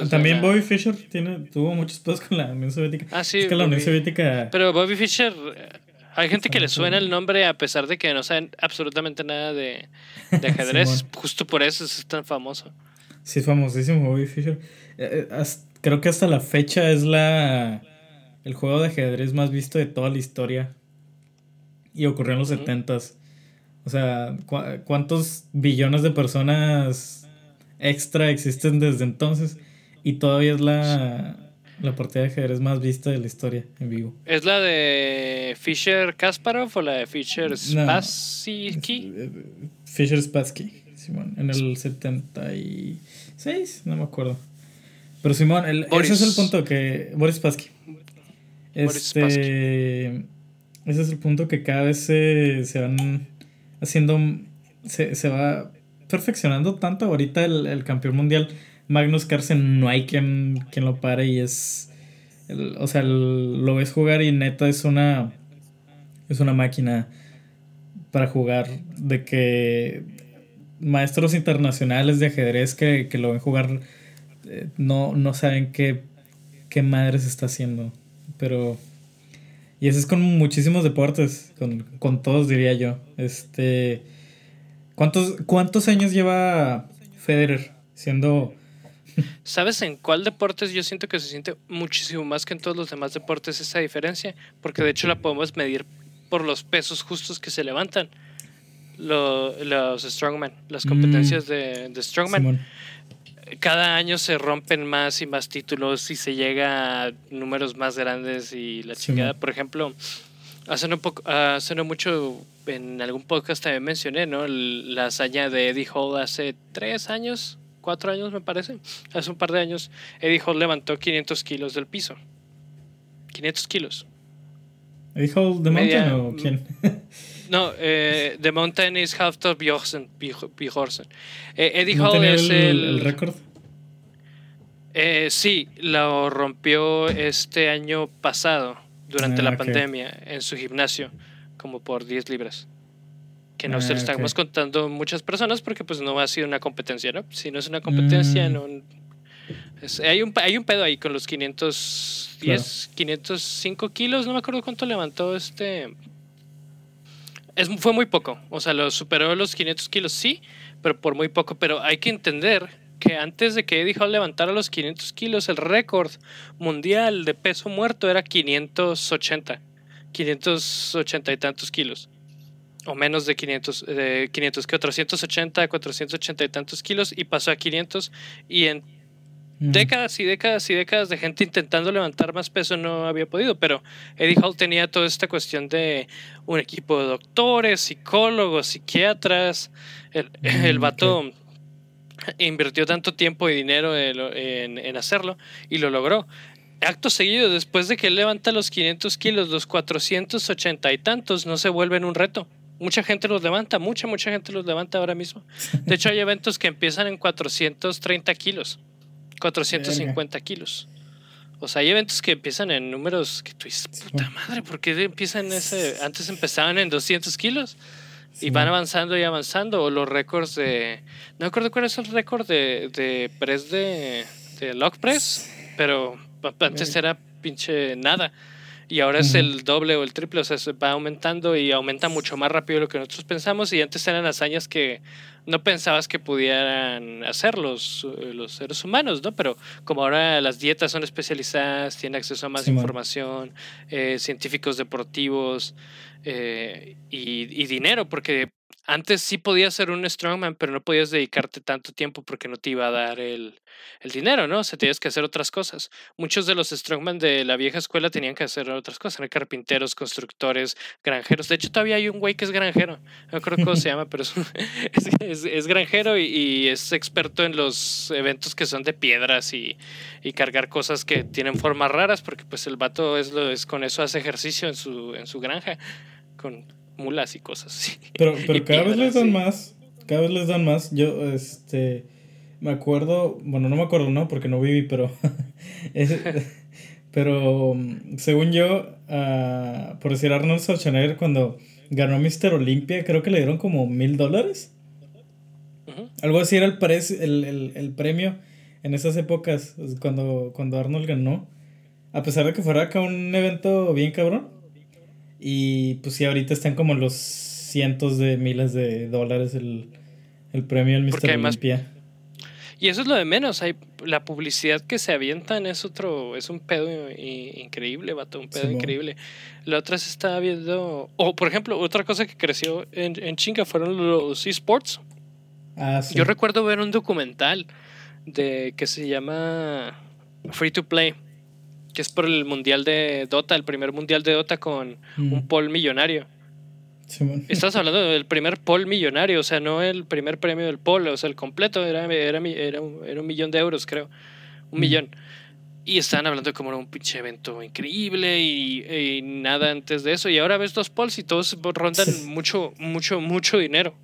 también Bobby Fischer tiene, tuvo muchos pedos con la Unión Soviética. Ah, sí. Es que la Unión Soviética. Pero Bobby Fischer. Hay gente que le suena el nombre a pesar de que no saben absolutamente nada de, de ajedrez. Justo por eso es tan famoso. Sí, es famosísimo Bobby Fischer. Eh, eh, creo que hasta la fecha es la el juego de ajedrez más visto de toda la historia. Y ocurrió en los setentas. O sea, ¿cuántos billones de personas extra existen desde entonces y todavía es la, la partida de ajedrez más vista de la historia en vivo. ¿Es la de Fisher Kasparov o la de Fisher Spassky? Eh, Fisher Spassky, Simón, en el 76, no me acuerdo. Pero Simón, ese es el punto que. Boris Spassky. Este, ese es el punto que cada vez se, se van haciendo, se, se, va perfeccionando tanto. Ahorita el, el, campeón mundial, Magnus Carlsen, no hay quien, quien lo pare y es, o sea, lo ves jugar y neta es una, es una máquina para jugar, de que maestros internacionales de ajedrez que, que lo ven jugar eh, no, no saben qué, qué está haciendo. Pero. Y eso es con muchísimos deportes, con, con todos diría yo. Este. ¿Cuántos, ¿Cuántos años lleva Federer siendo ¿Sabes en cuál deportes yo siento que se siente muchísimo más que en todos los demás deportes esa diferencia? Porque de hecho la podemos medir por los pesos justos que se levantan. los strongman, las competencias mm. de, de, strongman cada año se rompen más y más títulos y se llega a números más grandes y la chingada. Por ejemplo, hace no, poco, hace no mucho en algún podcast también mencioné, ¿no? La hazaña de Eddie Hall hace tres años, cuatro años me parece. Hace un par de años, Eddie Hall levantó 500 kilos del piso. 500 kilos. ¿Eddie Hall de Mountain o quién? No, eh, The Mountain is Halftor Bjorsen. Eh, Eddie Hall es el, el récord. Eh, sí, lo rompió este año pasado, durante la ah, pandemia, en su gimnasio, como por 10 libras. Que no se lo ah, estamos contando muchas personas porque pues no ha sido una competencia, ¿no? Si no es una competencia, mm. no... hay, un, hay un pedo ahí con los 510, 505 kilos, no me acuerdo cuánto levantó este fue muy poco. O sea, lo superó los 500 kilos, sí, pero por muy poco. Pero hay que entender que antes de que Eddie Hall levantara los 500 kilos, el récord mundial de peso muerto era 580. 580 y tantos kilos. O menos de 500, de 500 que 480, 480 y tantos kilos. Y pasó a 500. Y en décadas y décadas y décadas de gente intentando levantar más peso no había podido, pero Eddie Hall tenía toda esta cuestión de un equipo de doctores, psicólogos, psiquiatras. El, el vato invirtió tanto tiempo y dinero en, en, hacerlo y lo logró. Acto seguido, después de que él levanta los 500 kilos, los 480 y tantos no se vuelven un reto. Mucha gente los levanta, mucha, mucha gente los levanta ahora mismo. De hecho, hay eventos que empiezan en 430 kilos. 450 kilos. O sea, hay eventos que empiezan en números que tú dices, puta madre, ¿por qué empiezan ese? Antes empezaban en 200 kilos y van avanzando y avanzando. O los récords de. No me acuerdo cuál es el récord de, de press de, de log press, pero antes era pinche nada. Y ahora es el doble o el triple, o sea, va aumentando y aumenta mucho más rápido de lo que nosotros pensamos. Y antes eran hazañas que no pensabas que pudieran hacer los, eh, los seres humanos, ¿no? Pero como ahora las dietas son especializadas, tienen acceso a más información, eh, científicos deportivos eh, y, y, dinero, porque antes sí podías ser un strongman, pero no podías dedicarte tanto tiempo porque no te iba a dar el, el dinero, ¿no? O sea, tenías que hacer otras cosas. Muchos de los strongman de la vieja escuela tenían que hacer otras cosas. Eran carpinteros, constructores, granjeros. De hecho, todavía hay un güey que es granjero. No recuerdo cómo se llama, pero es, es, es, granjero y, es experto en los eventos que son de piedras y, y, cargar cosas que tienen formas raras, porque pues el vato es, lo, es con eso hace ejercicio en su, en su granja. Con, mulas y cosas así. Pero, pero cada vez les dan más. Cada vez les dan más. Yo, este. Me acuerdo. Bueno, no me acuerdo, ¿no? Porque no viví, pero. pero según yo, uh, por decir Arnold Schwarzenegger, cuando ganó Mr. Olympia, creo que le dieron como mil dólares. Algo así era el, el, el, el, premio en esas épocas, cuando, cuando Arnold ganó. A pesar de que fuera acá un evento bien cabrón. Y pues sí, ahorita están como los cientos de miles de dólares el, el premio al Mr. Olympia. Y eso es lo de menos. Hay, la publicidad que se avientan es otro, es un pedo increíble, vato, un pedo increíble. La otra se estaba viendo. O, por ejemplo, otra cosa que creció en, en chinga fueron los esports. Ah, Yo recuerdo ver un documental de que se llama Free to Play que es por el mundial de Dota, el primer mundial de Dota con mm. un pol millonario. Estás hablando del primer pol millonario, o sea, no el primer premio del pol, o sea, el completo era, era, era, un, millón de euros, creo. Un mm. millón. Y estaban hablando de cómo era un pinche evento increíble y, nada antes de eso. Y ahora ves los polls y todos rondan mucho, mucho, mucho dinero.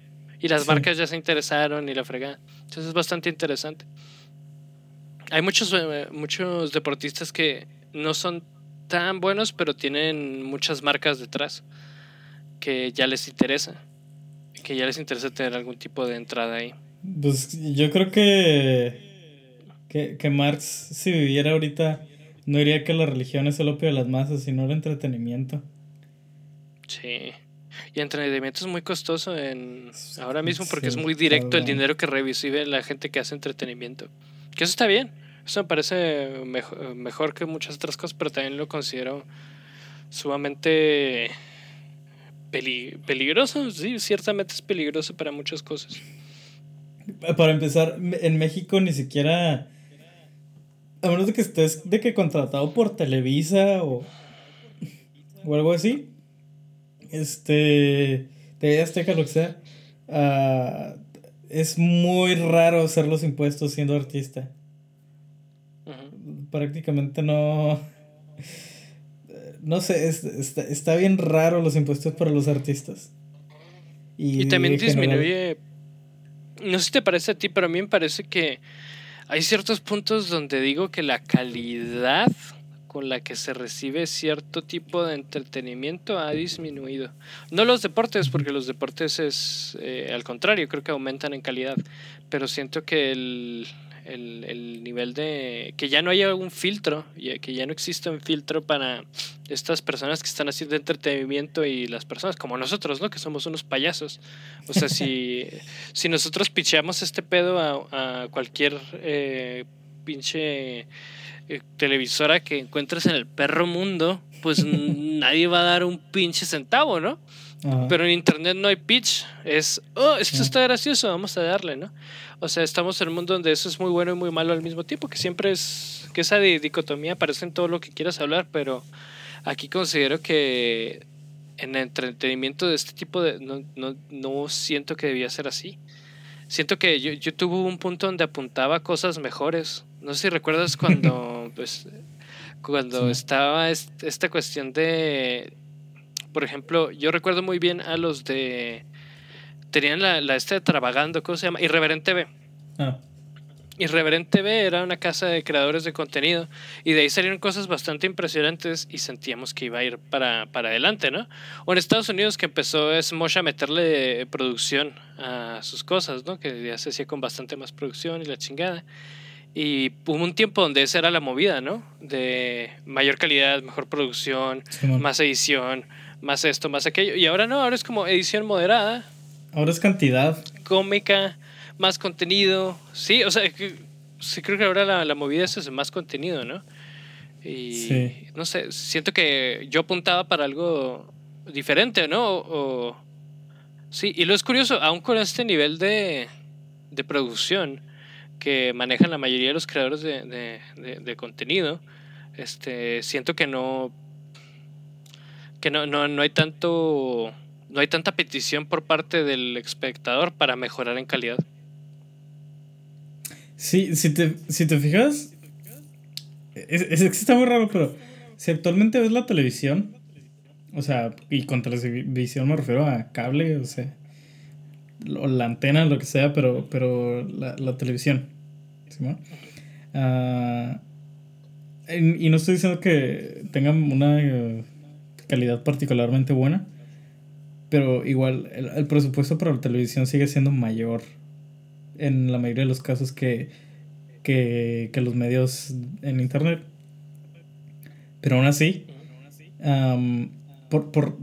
Y las marcas ya se interesaron y la fregada. Entonces es bastante interesante. Hay muchos, eh, muchos deportistas que no son tan buenos, pero tienen muchas marcas detrás que ya les interesa. Que ya les interesa tener algún tipo de entrada ahí. Pues yo creo que que, Marx, si viviera ahorita, no diría que la religión es el opio de las masas, sino el entretenimiento. Sí. Y entretenimiento es muy costoso en ahora mismo porque es muy directo el dinero que recibe la gente que hace entretenimiento. Que eso está bien. Eso me parece mejor, que muchas otras cosas, pero también lo considero sumamente peligroso. Sí, ciertamente es peligroso para muchas cosas. Para empezar, en México ni siquiera a menos de que estés de que contratado por Televisa o, o algo así. Este. TV Azteca, lo que sea. Uh, es muy raro hacer los impuestos siendo artista. Prácticamente no. No sé, está, bien raro los impuestos para los artistas. Y, también disminuye. No sé si te parece a ti, pero a mí me parece que hay ciertos puntos donde digo que la calidad con la que se recibe cierto tipo de entretenimiento ha disminuido. No los deportes, porque los deportes es eh, al contrario, creo que aumentan en calidad, pero siento que el, el, nivel de... que ya no haya un filtro, que ya no existe un filtro para estas personas que están haciendo entretenimiento y las personas como nosotros, ¿no? Que somos unos payasos. O sea, si, si nosotros picheamos este pedo a, cualquier eh, pinche eh, televisora que encuentres en el perro mundo, pues nadie va a dar un pinche centavo, ¿no? Pero en internet no hay pitch. Es, oh, esto está gracioso, vamos a darle, ¿no? O sea, estamos en un mundo donde eso es muy bueno y muy malo al mismo tiempo, que siempre es, que esa dicotomía aparece en todo lo que quieras hablar, pero aquí considero que en entretenimiento de este tipo de, no, no, no siento que debía ser así. Siento que yo, yo tuve un punto donde apuntaba cosas mejores. No sé si recuerdas cuando, pues, cuando estaba esta cuestión de, por ejemplo, yo recuerdo muy bien a los de tenían la, la esta de Travagando, ¿cómo se llama? Irreverente B. Ah. Irreverente B era una casa de creadores de contenido y de ahí salieron cosas bastante impresionantes y sentíamos que iba a ir para, para adelante, ¿no? O en Estados Unidos que empezó Smosh a meterle producción a sus cosas, ¿no? Que ya se hacía con bastante más producción y la chingada. Y hubo un tiempo donde esa era la movida, ¿no? De mayor calidad, mejor producción, más edición, más esto, más aquello. Y ahora no, ahora es como edición moderada, Ahora es cantidad. Cómica, más contenido. Sí, o sea, sí creo que ahora la, movida es más contenido, ¿no? Y no sé, siento que yo apuntaba para algo diferente, ¿no? O, sí, y lo es curioso, aún con este nivel de, de producción que manejan la mayoría de los creadores de, de, contenido, este, siento que no que no, no, no hay tanto no hay tanta petición por parte del espectador para mejorar en calidad. Sí, si te, si te fijas, es, es, está muy raro, pero si actualmente ves la televisión, o sea, y con televisión me refiero a cable, o sea, o la antena, lo que sea, pero, pero la, la televisión. ¿sí, uh, y, no estoy diciendo que tengan una eh, calidad particularmente buena, pero igual, el, presupuesto para la televisión sigue siendo mayor en la mayoría de los casos que, que, los medios en internet. Pero aún así, por, por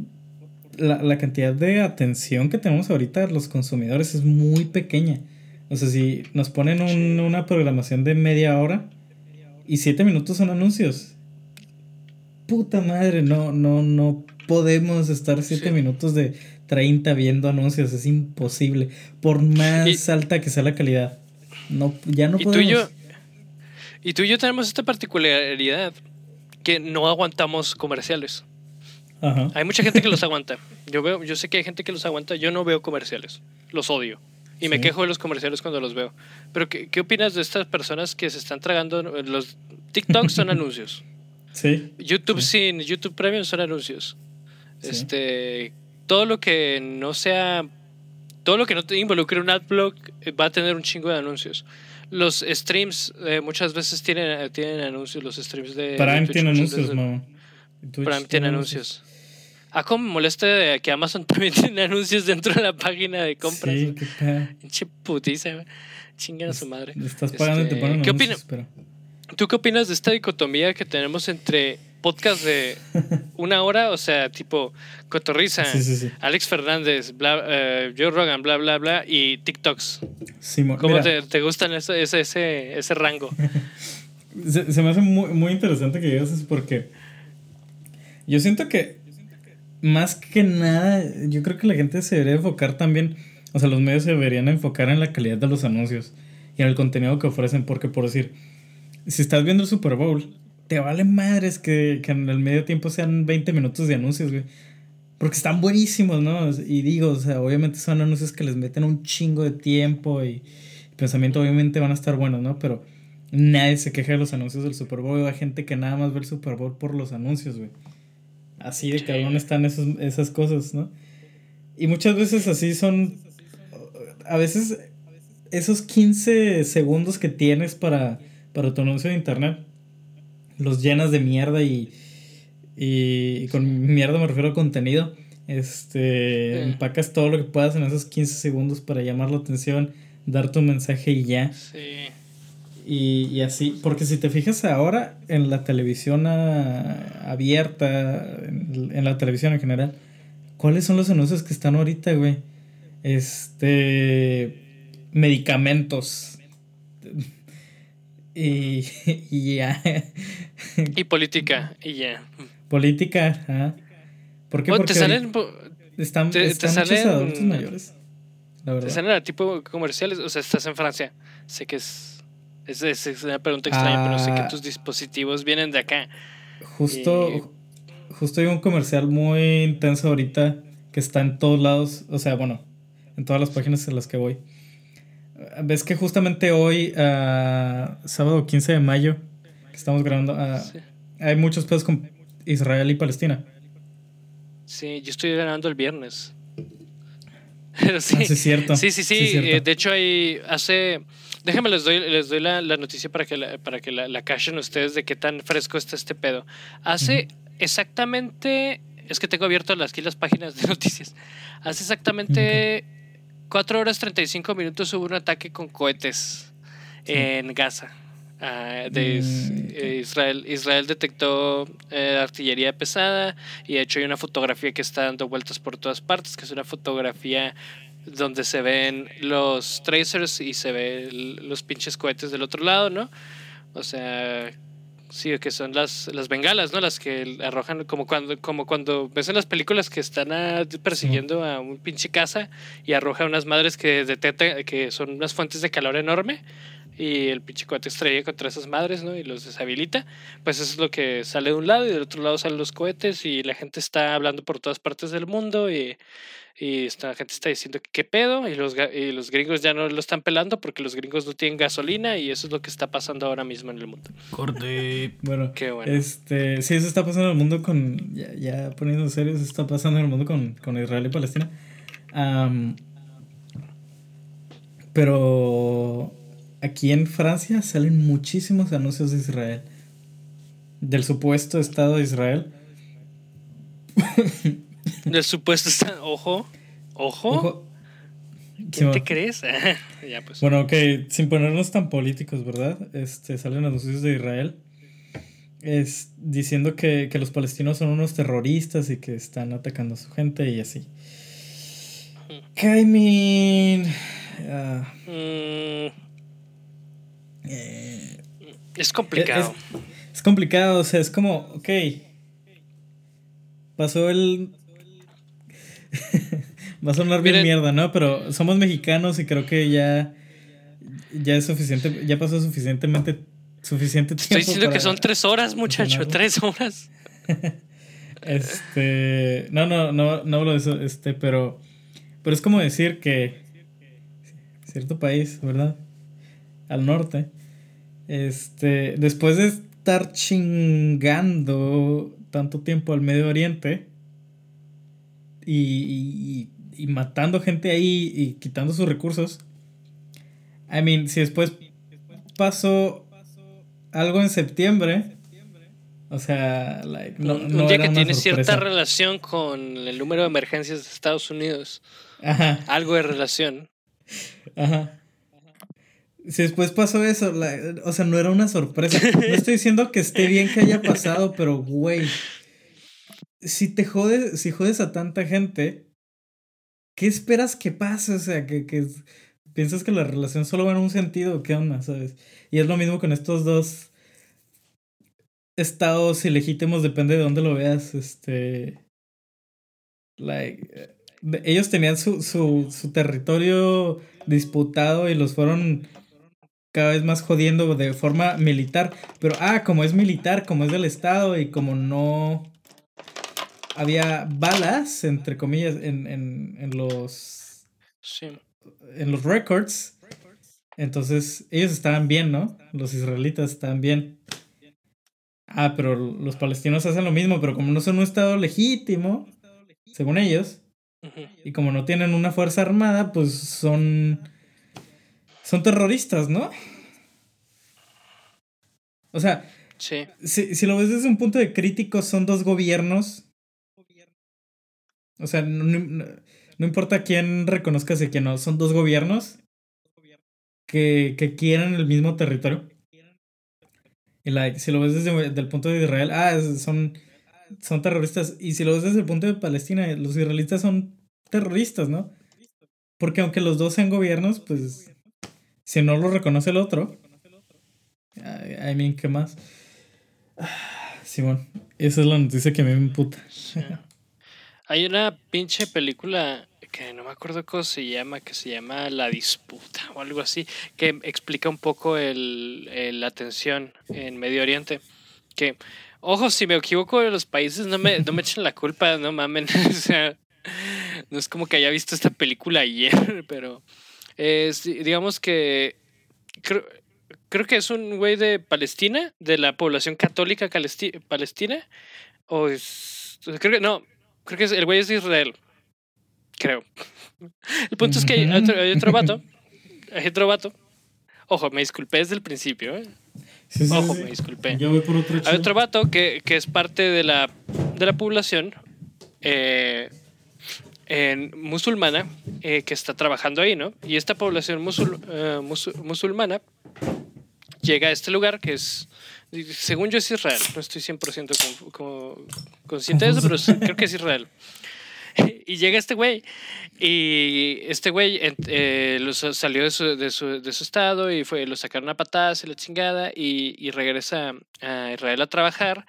la, la, cantidad de atención que tenemos ahorita los consumidores es muy pequeña. O sea, si nos ponen una programación de media hora y siete minutos son anuncios. Puta madre, no, no, no podemos estar 7 minutos de 30 viendo anuncios, es imposible. Por más alta que sea la calidad. No, ya no podemos. Tú y, yo, y tú y yo tenemos esta particularidad que no aguantamos comerciales. Hay mucha gente que los aguanta. Yo veo, yo sé que hay gente que los aguanta. Yo no veo comerciales. Los odio. Y me quejo de los comerciales cuando los veo. Pero ¿qué, ¿qué, opinas de estas personas que se están tragando los TikTok son anuncios. Sí. YouTube sin YouTube Premium son anuncios. Este, todo lo que no sea, todo lo que no te involucre un adblock eh, va a tener un chingo de anuncios. Los streams eh, muchas veces tienen, tienen anuncios, los streams de... Prime tiene anuncios. Prime tiene anuncios. Ah, como me molesta que Amazon también tiene anuncios dentro de la página de compras. Sí, qué Pinche putiza, chingan a su madre. Estás pagando y te este, ponen ¿Qué anuncios, pero... ¿Tú qué opinas de esta dicotomía que tenemos entre podcast de una hora, o sea, tipo Cotorriza, Alex Fernández, bla, eh, Joe Rogan, bla, bla, bla, y TikToks? ¿Cómo te, te, gustan ese, ese, ese, ese rango? se, se, me hace muy, muy interesante que digas eso porque yo siento que más que nada, yo creo que la gente se debería enfocar también, o sea, los medios se deberían enfocar en la calidad de los anuncios y en el contenido que ofrecen, porque por decir, si estás viendo el Super Bowl, te vale madres que, que en el medio tiempo sean 20 minutos de anuncios, güey. Porque están buenísimos, ¿no? Y digo, o sea, obviamente son anuncios que les meten un chingo de tiempo y pensamiento obviamente van a estar buenos, ¿no? Pero nadie se queja de los anuncios del Super Bowl. Hay gente que nada más ve el Super Bowl por los anuncios, güey. Así de cabrón están esos, esas cosas, ¿no? Y muchas veces así son... A veces esos 15 segundos que tienes para para tu anuncio de internet. Los llenas de mierda y, y, con mierda me refiero a contenido. Este, empacas todo lo que puedas en esos 15 segundos para llamar la atención, dar tu mensaje y ya. Sí. Y, y así, porque si te fijas ahora en la televisión abierta, en, en, la televisión en general, ¿cuáles son los anuncios que están ahorita, güey? Este, medicamentos y, y ya. y política, y ya. Política, ¿ah? ¿Por qué? Porque te salen, están, te, están salen, adultos mayores. La verdad. Te salen a tipo comerciales, o sea, estás en Francia. Sé que es. Es, es, una pregunta extraña, pero sé que ah. tus dispositivos vienen de acá. Justo, justo hay un comercial muy intenso ahorita que está en todos lados, o sea, bueno, en todas las páginas en las que voy ves que justamente hoy, uh, sábado 15 de mayo, que estamos grabando, uh, hay muchos pedos con Israel y Palestina. Sí, yo estoy grabando el viernes. Sí, ah, sí, cierto. sí, sí, sí. Eh, de hecho, hay hace. Déjenme les doy, les doy la, la noticia para que la, para que la, la cachen ustedes de qué tan fresco está este pedo. Hace exactamente. Es que tengo abierto las, aquí las páginas de noticias. Hace exactamente. 4 horas 35 minutos hubo un ataque con cohetes en Gaza. Ah, de mm, eh, Israel, Israel detectó eh, artillería pesada y de hecho hay una fotografía que está dando vueltas por todas partes, que es una fotografía donde se ven los tracers y se ven los pinches cohetes del otro lado, ¿no? O sea, Sí, que son las, las bengalas, ¿no? Las que arrojan como cuando, como cuando ves en las películas que están persiguiendo a un pinche casa y arroja unas madres que detectan, que son unas fuentes de calor enorme y el pinche cohete estrella contra esas madres, ¿no? Y los deshabilita. Pues eso es lo que sale de un lado y del otro lado salen los cohetes y la gente está hablando por todas partes del mundo y y esta gente está diciendo que qué pedo y los, y los gringos ya no lo están pelando porque los gringos no tienen gasolina y eso es lo que está pasando ahora mismo en el mundo. Corte. bueno, qué bueno. Este, sí, eso está pasando en el mundo con, ya, ya poniendo serio, eso está pasando en el mundo con, con Israel y Palestina. pero aquí en Francia salen muchísimos anuncios de Israel. Del supuesto Estado de Israel. Del supuesto ojo, ojo. ¿Quién te crees? Pues. Bueno, ok, sin ponernos tan políticos, ¿verdad? Este, salen anuncios de Israel es, diciendo que, los palestinos son unos terroristas y que están atacando a su gente y así. I mean, ah. mm. Eh, es complicado. Es, es, complicado, o sea, es como, ok, pasó el Va a sonar bien mierda, ¿no? Pero somos mexicanos y creo que ya, ya es suficiente, ya pasó suficientemente suficiente tiempo. Estoy diciendo que son tres horas, muchacho, tres horas. este, no, no, no, no hablo de eso, este, pero, pero es como decir que cierto país, ¿verdad? Al norte, este, después de estar chingando tanto tiempo al Medio Oriente y, y, matando gente ahí y quitando sus recursos. I mean, si después pasó algo en septiembre, o sea, no, un, día que tiene cierta relación con el número de emergencias de Estados Unidos. Ajá. Algo de relación. Ajá. Si después pasó eso, o sea, no era una sorpresa. No estoy diciendo que esté bien que haya pasado, pero güey, si te jodes, si jodes a tanta gente, ¿qué esperas que pase? O sea, que, que piensas que la relación solo va en un sentido, ¿qué onda? ¿Sabes? Y es lo mismo con estos dos estados ilegítimos, depende de dónde lo veas. Este. Like. Eh, ellos tenían su, su, su territorio disputado y los fueron cada vez más jodiendo de forma militar. Pero, ah, como es militar, como es del Estado y como no había balas, entre comillas, en, en, en los... Sí. En los records. Entonces, ellos estaban bien, ¿no? Los israelitas estaban bien. Ah, pero los palestinos hacen lo mismo, pero como no son un Estado legítimo, según ellos, y como no tienen una fuerza armada, pues son son terroristas, ¿no? O sea, sí. si, lo ves desde un punto de crítico, son dos gobiernos. O sea, no, importa quién reconozca y quién no, son dos gobiernos que, que quieren el mismo territorio. Y like, si lo ves desde el punto de Israel, ah, son, son terroristas. Y si lo ves desde el punto de Palestina, los israelitas son terroristas, ¿no? Porque aunque los dos sean gobiernos, pues si no lo reconoce el otro. I mean, ¿qué más? Simón, esa es la noticia que a mí me imputa. Hay una pinche película que no me acuerdo cómo se llama, que se llama La Disputa o algo así, que explica un poco el, la tensión en Medio Oriente. Que, ojo, si me equivoco de los países, no me, no me echen la culpa, no mamen. o sea, no es como que haya visto esta película ayer, pero es, digamos que creo, creo que es un güey de Palestina, de la población católica palestina. O es. Creo que no, creo que es, el güey es de Israel. Creo. El punto es que hay otro, vato. Hay otro vato. Ojo, me disculpé desde el principio. ¿eh? Ojo, me disculpé. Yo voy por otro Hay otro vato que, que, es parte de la, de la población. Eh, musulmana eh, que está trabajando ahí, ¿no? Y esta población eh, musulmana llega a este lugar que es, según yo es Israel, no estoy 100% como, consciente de eso, pero creo que es Israel. y llega este güey y este güey eh, salió de su, de, su, de su, estado y fue, lo sacaron a patadas y la chingada y, y regresa a Israel a trabajar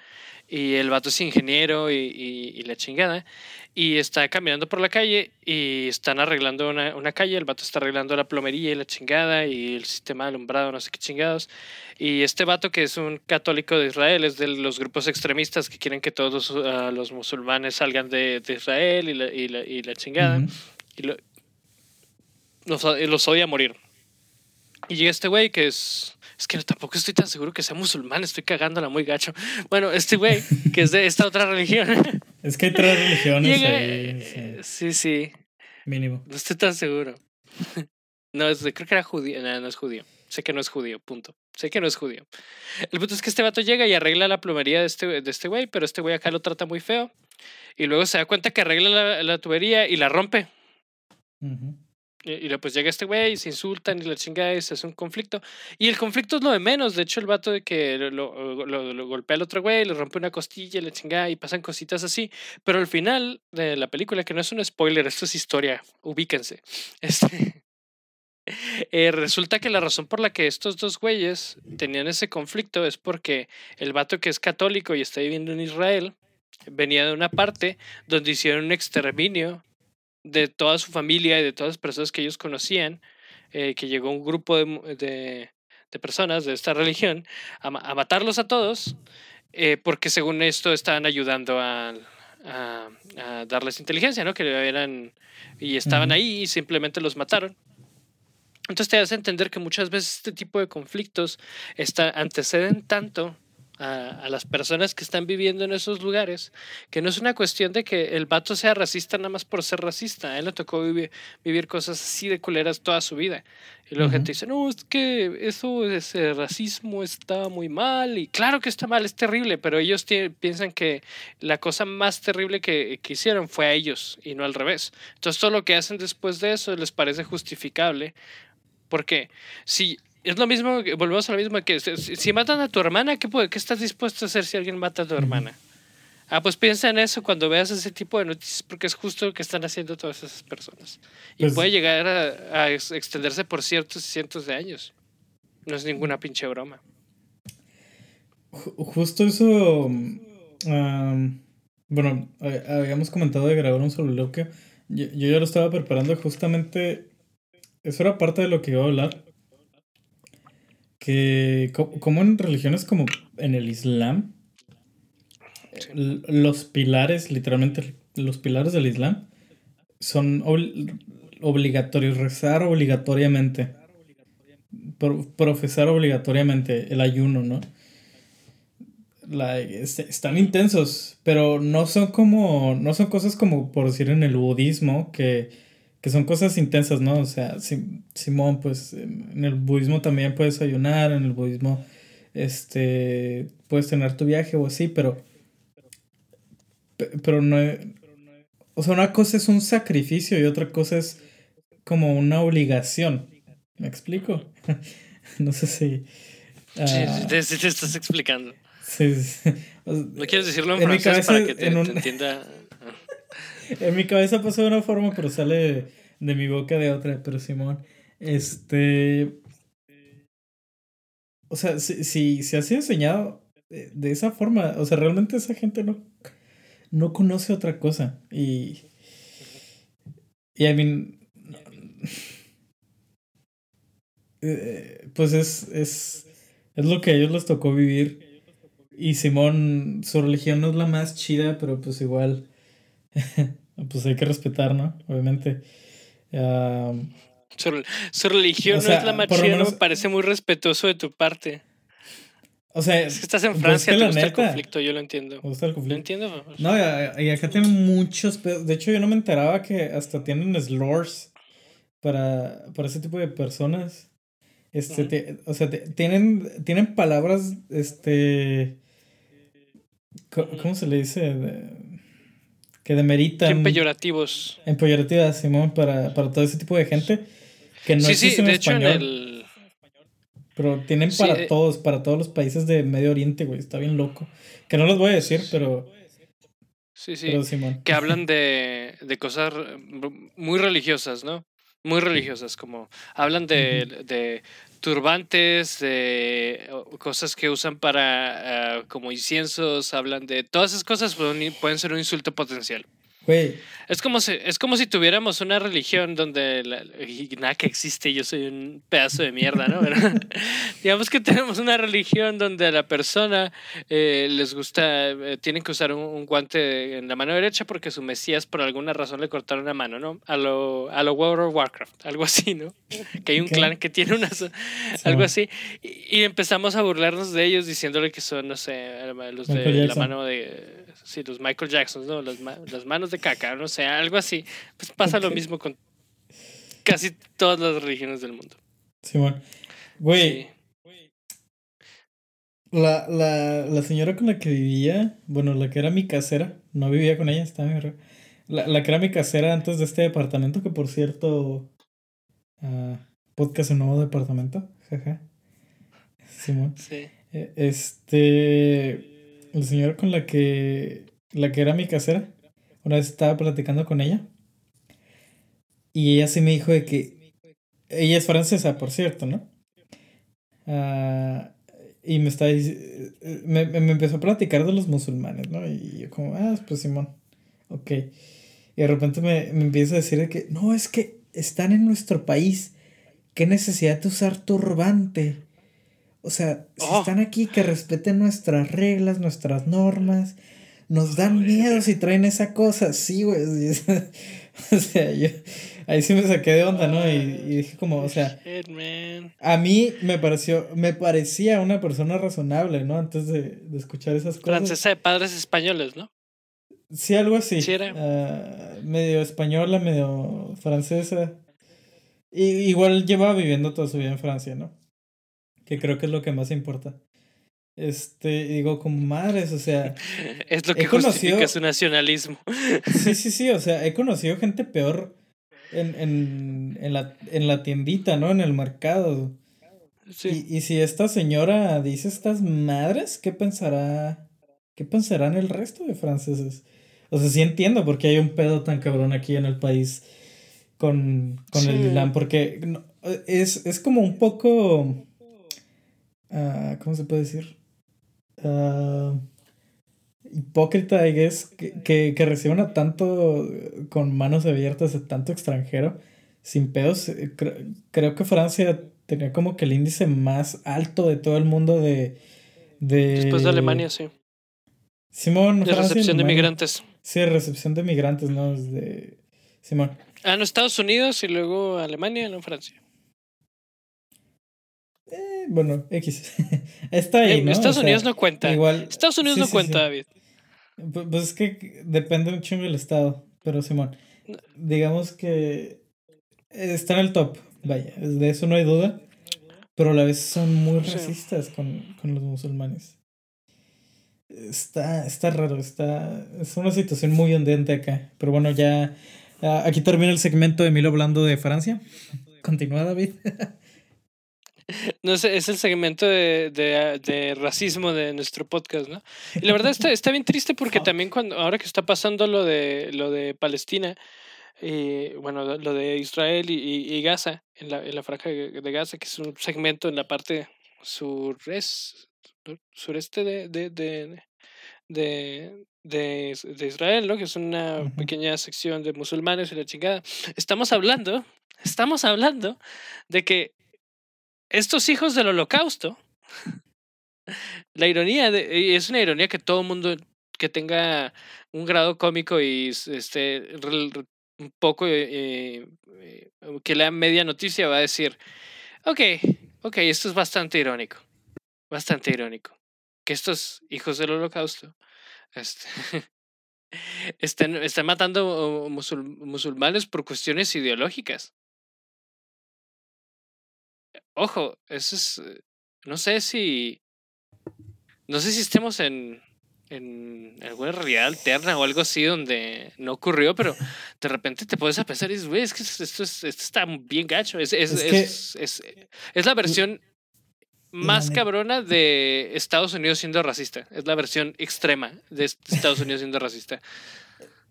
y el vato es ingeniero y, y, la chingada. Y está caminando por la calle y están arreglando una, una, calle. El vato está arreglando la plomería y la chingada y el sistema de alumbrado, no sé qué chingados. Y este vato, que es un católico de Israel, es de los grupos extremistas que quieren que todos uh, los musulmanes salgan de, de Israel y la, y la, y la chingada. Y lo, los, los odia a morir. Y llega este güey que es es que tampoco estoy tan seguro que sea musulmán, estoy cagándola muy gacho. Bueno, este güey, que es de esta otra religión. Es que hay tres religiones sí. sí. Mínimo. No estoy tan seguro. No, creo que era judío. No, no es judío. Sé que no es judío, punto. Sé que no es judío. El punto es que este vato llega y arregla la plomería de este, de este güey, pero este güey acá lo trata muy feo. Y luego se da cuenta que arregla la, tubería y la rompe. Y, luego pues llega este güey y se insultan y la chingada y se hace un conflicto. Y el conflicto es lo de menos. De hecho, el vato de que lo, lo, golpea al otro güey, le rompe una costilla y la chingada y pasan cositas así. Pero al final de la película, que no es un spoiler, esto es historia, ubíquense. Este, eh, resulta que la razón por la que estos dos güeyes tenían ese conflicto es porque el vato que es católico y está viviendo en Israel venía de una parte donde hicieron un exterminio de toda su familia y de todas las personas que ellos conocían, eh, que llegó un grupo de, de, de, personas de esta religión a, a matarlos a todos, eh, porque según esto estaban ayudando a, a, a, darles inteligencia, ¿no? Que eran y estaban ahí y simplemente los mataron. Entonces te hace entender que muchas veces este tipo de conflictos está, anteceden tanto a, las personas que están viviendo en esos lugares, que no es una cuestión de que el vato sea racista nada más por ser racista, a él le tocó vivir, vivir cosas así de culeras toda su vida. Y luego gente dice, no, es que eso, ese racismo está muy mal, y claro que está mal, es terrible, pero ellos piensan que la cosa más terrible que, que hicieron fue a ellos y no al revés. Entonces todo lo que hacen después de eso les parece justificable, porque si es lo mismo, volvemos a lo mismo que si, matan a tu hermana, ¿qué, ¿qué estás dispuesto a hacer si alguien mata a tu hermana? Ah, pues piensa en eso cuando veas ese tipo de noticias, porque es justo lo que están haciendo todas esas personas. Y pues puede llegar a, extenderse por ciertos y cientos de años. No es ninguna pinche broma. Justo eso. bueno, habíamos comentado de grabar un soliloquio. Yo, yo ya lo estaba preparando justamente. Eso era parte de lo que iba a hablar que como en religiones como en el Islam, los pilares, literalmente los pilares del Islam, son obligatorios, rezar obligatoriamente, profesar obligatoriamente el ayuno, ¿no? están intensos, pero no son como, no son cosas como por decir en el budismo que que son cosas intensas, ¿no? O sea, Simón, pues en el budismo también puedes ayunar, en el budismo este, puedes tener tu viaje o así, pero, pero no, o sea, una cosa es un sacrificio y otra cosa es como una obligación. ¿Me explico? no sé si... sí, te, estás explicando. Sí, no quieres decirlo en, francés para que te entienda en mi cabeza pasa de una forma, pero sale de mi boca de otra. Pero Simón, este. O sea, si, si ha sido enseñado de, esa forma, o sea, realmente esa gente no, no conoce otra cosa. Y. Y I mean. Eh, pues es, es, es lo que a ellos les tocó vivir. Y Simón, su religión no es la más chida, pero pues igual pues hay que respetar, ¿no? Obviamente. su, religión no es la no me parece muy respetuoso de tu parte. O sea, es que estás en Francia, te gusta el conflicto, yo lo entiendo. ¿Te gusta el conflicto? Lo entiendo. No, y, acá tienen muchos De hecho, yo no me enteraba que hasta tienen slurs para, para ese tipo de personas. Este, o sea, tienen, tienen palabras, este... ¿Cómo se le dice? Que demeritan. En peyorativos. En peyorativas, Simón, para, para todo ese tipo de gente que no sí, sí, de Hecho en el... Pero tienen para eh, todos, para todos los países de Medio Oriente, güey. Está bien loco. Que no los voy a decir, pero. Sí, sí. Que hablan de, de cosas muy religiosas, ¿no? Muy religiosas, como hablan de, de turbantes, de cosas que usan para ah, como inciensos, hablan de todas esas cosas pueden ser un insulto potencial. Es como si, es como si tuviéramos una religión donde nada que existe, yo soy un pedazo de mierda, ¿no? digamos que tenemos una religión donde a la persona eh, les gusta, eh, tienen que usar un, guante en la mano derecha porque su mesías por alguna razón le cortaron la mano, ¿no? A lo, a lo World of Warcraft, algo así, ¿no? Que hay un clan que tiene una... algo así. Y, empezamos a burlarnos de ellos diciéndole que son, no sé, los de la mano de sí, los Michael Jackson, ¿no? Las, las manos de caca, no sé, algo así. Pues pasa lo mismo con casi todas las religiones del mundo. Simón. Güey. La, la, la señora con la que vivía, bueno, la que era mi casera, no vivía con ella, estaba muy la, la que era mi casera antes de este departamento, que por cierto, uh, podcast en nuevo departamento, jaja. Simón. Sí. E, este la señora con la que, la que era mi casera, una vez estaba platicando con ella. Y ella sí me dijo de que, ella es francesa, por cierto, ¿no? Ah, y me está me, me empezó a platicar de los musulmanes, ¿no? Y yo como, ah, pues Simón, ok. Y de repente me, me empieza a decir de que, no, es que están en nuestro país, qué necesidad de usar turbante. O sea, si oh. están aquí, que respeten nuestras reglas, nuestras normas. Nos dan miedo si traen esa cosa. Sí, güey. o sea, yo, ahí sí me saqué de onda, ¿no? Y, y dije como, o sea, a mí me pareció, me parecía una persona razonable, ¿no? Antes de, de escuchar esas cosas. Francesa de padres españoles, ¿no? Sí, algo así. Ah, medio española, medio francesa. Y, igual lleva viviendo toda su vida en Francia, ¿no? Que creo que es lo que más importa. Este, digo, como madres, o sea. es lo que justifica su nacionalismo. sí, sí, sí, o sea, he conocido gente peor en, en, en, la, en la tiendita, ¿no? En el mercado. Sí. Y, y si esta señora dice estas madres, ¿qué pensará? ¿Qué pensarán el resto de franceses? O sea, sí entiendo por qué hay un pedo tan cabrón aquí en el país con, con el Milan, porque es, es como un poco... Uh, ¿Cómo se puede decir? Uh, hipócrita, I guess, que, que, que, reciban a tanto con manos abiertas a tanto extranjero sin pedos. Eh, creo que Francia tenía como que el índice más alto de todo el mundo de... de Después de Alemania, sí. Simón, de recepción de migrantes. Sí, recepción de migrantes, ¿no? De Simón. Ah, no, Estados Unidos y luego Alemania, no Francia. Eh, bueno, X. Está ahí, ¿no? Estados Unidos no cuenta. Igual, Estados Unidos no cuenta, David. Pues es que depende un chingo del estado. Pero Simón, digamos que está en el top. Vaya, de eso no hay duda. Pero a la vez son muy racistas con, con los musulmanes. Está, está raro, está, es una situación muy ondeante acá. Pero bueno, ya aquí termina el segmento de Milo hablando de Francia. Continúa, David. No sé, es el segmento de, de, de, racismo de nuestro podcast, ¿no? Y la verdad está, está bien triste porque también cuando, ahora que está pasando lo de, lo de Palestina, y bueno, lo de Israel y, y, Gaza, en la, en la franja de Gaza, que es un segmento en la parte sureste, sureste de, de, de, de, de, Israel, ¿no? Que es una pequeña sección de musulmanes y la chingada. Estamos hablando, estamos hablando de que estos hijos del holocausto, la ironía, de, es una ironía que todo mundo que tenga un grado cómico y este un poco eh, eh, que lea media noticia va a decir, ok, ok, esto es bastante irónico bastante irónico. Que estos hijos del holocausto están matando musulmanes por cuestiones ideológicas. Ojo, eso es. Eh, no sé si. No sé si estemos en, en alguna realidad alterna o algo así donde no ocurrió, pero de repente te puedes a pensar y dices, güey, es que esto, esto, está bien gacho. Es, es, es, es, es la versión más cabrona de Estados Unidos siendo racista. Es la versión extrema de Estados Unidos siendo racista.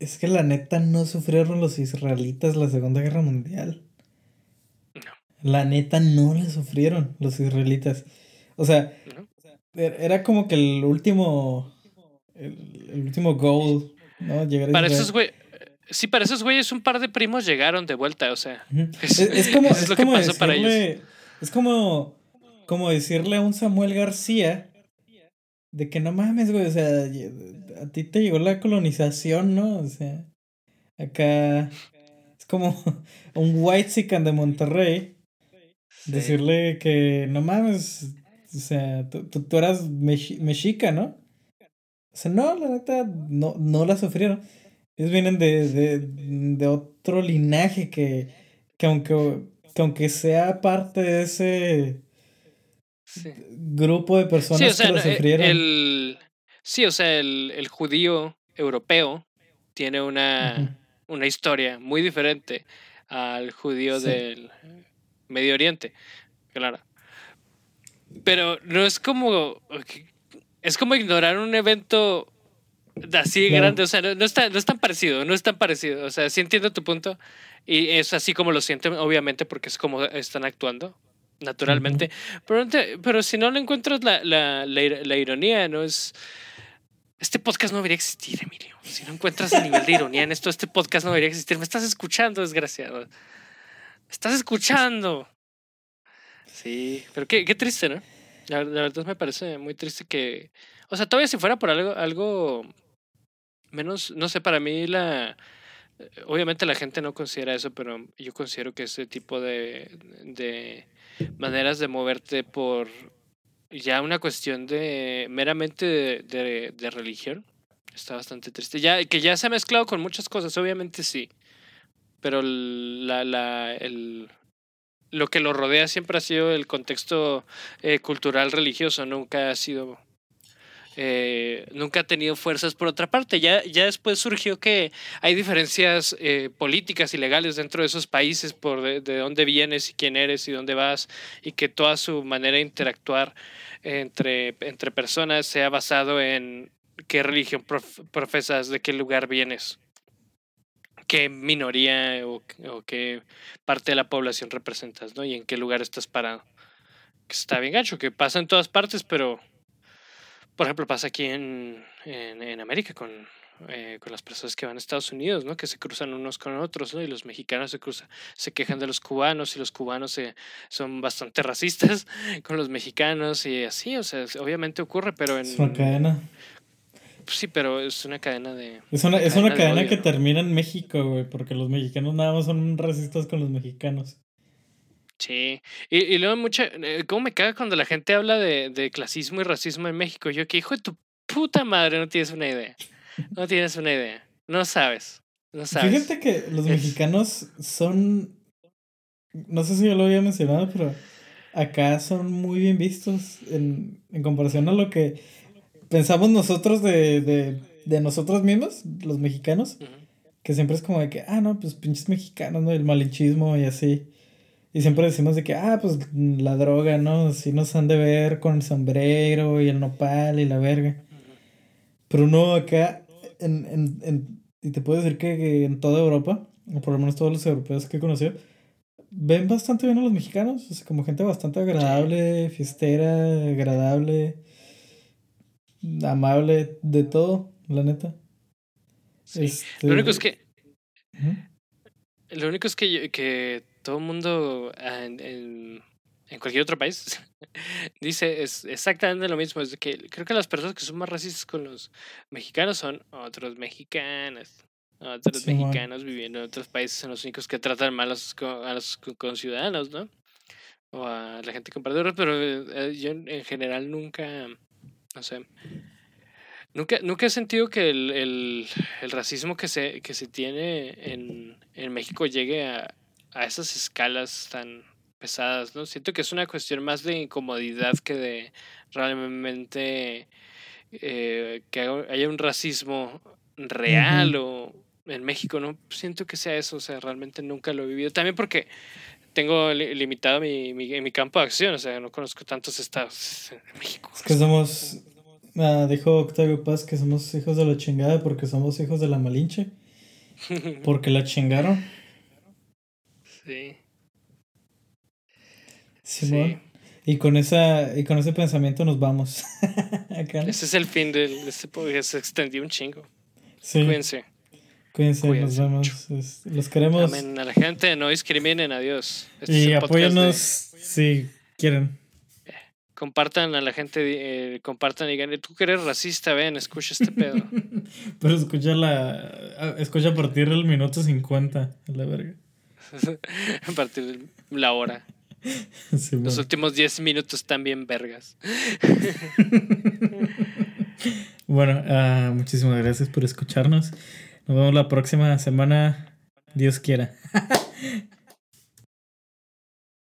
Es que la neta no sufrieron los israelitas la Segunda Guerra Mundial. La neta no la sufrieron los israelitas. O sea, er, era como que el último. El, último goal, ¿no? Llegar a para esos güey. Sí, para esos güeyes un par de primos llegaron de vuelta, o sea. Es, como. Es, lo que pasó para ellos. Es como como decirle a un Samuel García de que no mames, güey, o sea, a ti te llegó la colonización, ¿no? O sea, acá es como un white de Monterrey. Decirle que no mames, o sea, tú, tú, eras mexica, ¿no? O sea, no, la neta, no, no la sufrieron. Ellos vienen de, de, de otro linaje que, que aunque, que aunque sea parte de ese grupo de personas que lo eh, sufrieron. El, sí, o sea, el, el judío europeo tiene una, una, historia muy diferente al judío del Medio Oriente, claro. Pero no es como. Es como ignorar un evento así grande. O sea, no, está, no es tan parecido, no es tan parecido. O sea, sí entiendo tu punto. Y es así como lo sienten, obviamente, porque es como están actuando naturalmente. pero, pero si no le encuentras la, la, la, ironía, ¿no? Es. Este podcast no debería existir, Emilio. Si no encuentras el nivel de ironía en esto, este podcast no debería existir. Me estás escuchando, desgraciado. Estás escuchando. Sí, pero qué, qué triste, ¿no? La, la, verdad me parece muy triste que. O sea, todavía si fuera por algo, algo menos, no sé, para mí la obviamente la gente no considera eso, pero yo considero que ese tipo de, de maneras de moverte por ya una cuestión de meramente de, de, religión está bastante triste. Ya, que ya se ha mezclado con muchas cosas, obviamente sí. Pero la, la, el, lo que lo rodea siempre ha sido el contexto eh, cultural religioso, nunca ha sido eh, nunca ha tenido fuerzas por otra parte. Ya, ya después surgió que hay diferencias eh, políticas y legales dentro de esos países por de, dónde vienes y quién eres y dónde vas y que toda su manera de interactuar entre, entre personas sea basado en qué religión profesas, de qué lugar vienes, qué minoría o, o, qué parte de la población representas, ¿no? Y en qué lugar estás parado. Está bien gacho, que pasa en todas partes, pero por ejemplo, pasa aquí en, en, América con, eh, con las personas que van a Estados Unidos, ¿no? Que se cruzan unos con otros, ¿no? Y los mexicanos se cruzan, se quejan de los cubanos y los cubanos se, son bastante racistas con los mexicanos y así, o sea, obviamente ocurre, pero en... Es una cadena. Sí, pero es una cadena de... Es una, es una cadena, que termina en México, güey, porque los mexicanos nada más son racistas con los mexicanos. Sí, y, y luego mucha, eh, ¿cómo me caga cuando la gente habla de, de clasismo y racismo en México? Yo que hijo de tu puta madre, no tienes una idea. No tienes una idea. No sabes. No sabes. Fíjate que los mexicanos son, no sé si yo lo había mencionado, pero acá son muy bien vistos en, en comparación a lo que pensamos nosotros de, de, de nosotros mismos, los mexicanos, que siempre es como de que, ah, no, pues pinches mexicanos, ¿no? El malinchismo y así. Y siempre decimos de que, ah, pues la droga, ¿no? Si nos han de ver con el sombrero y el nopal y la verga. Pero no, acá, en, en, en, y te puedo decir que, en toda Europa, o por lo menos todos los europeos que he conocido, ven bastante bien a los mexicanos, o sea, como gente bastante agradable, fiestera, agradable, amable, de todo, la neta. Este... Lo único es que... Lo único es que, que todo el mundo ah, en, en, cualquier otro país dice es exactamente lo mismo. Es que creo que las personas que son más racistas con los mexicanos son otros mexicanos. Otros mexicanos viviendo en otros países son los únicos que tratan mal a los, a los conciudadanos, ¿no? O a la gente compartidora, pero eh, yo en general nunca, no sé, Nunca, nunca he sentido que el, el, el, racismo que se, que se tiene en, en México llegue a, a esas escalas tan pesadas, ¿no? Siento que es una cuestión más de incomodidad que de realmente eh, que haya un racismo real o en México, ¿no? Siento que sea eso, o sea, realmente nunca lo he vivido. También porque tengo limitado mi, mi, mi campo de acción, o sea, no conozco tantos estados en México. Es que somos, ah, dijo Octavio Paz que somos hijos de la chingada porque somos hijos de la malinche. Porque la chingaron. Sí. sí. Y con esa, y con ese pensamiento nos vamos. Ese es el fin de este podcast. Se extendió un chingo. Sí. Cuídense. Cuídense, nos vemos. Los queremos. Amén. A la gente, no discriminen, adiós. Este y apóyennos si quieren. Compartan a la gente, eh, compartan y digan, tú que eres racista, ven, escucha este pedo. Pero escucha la, escucha a partir del minuto 50, la verga. a partir de la hora. Los últimos 10 minutos también vergas. bueno, uh, muchísimas gracias por escucharnos. Nos vemos la próxima semana. Dios quiera.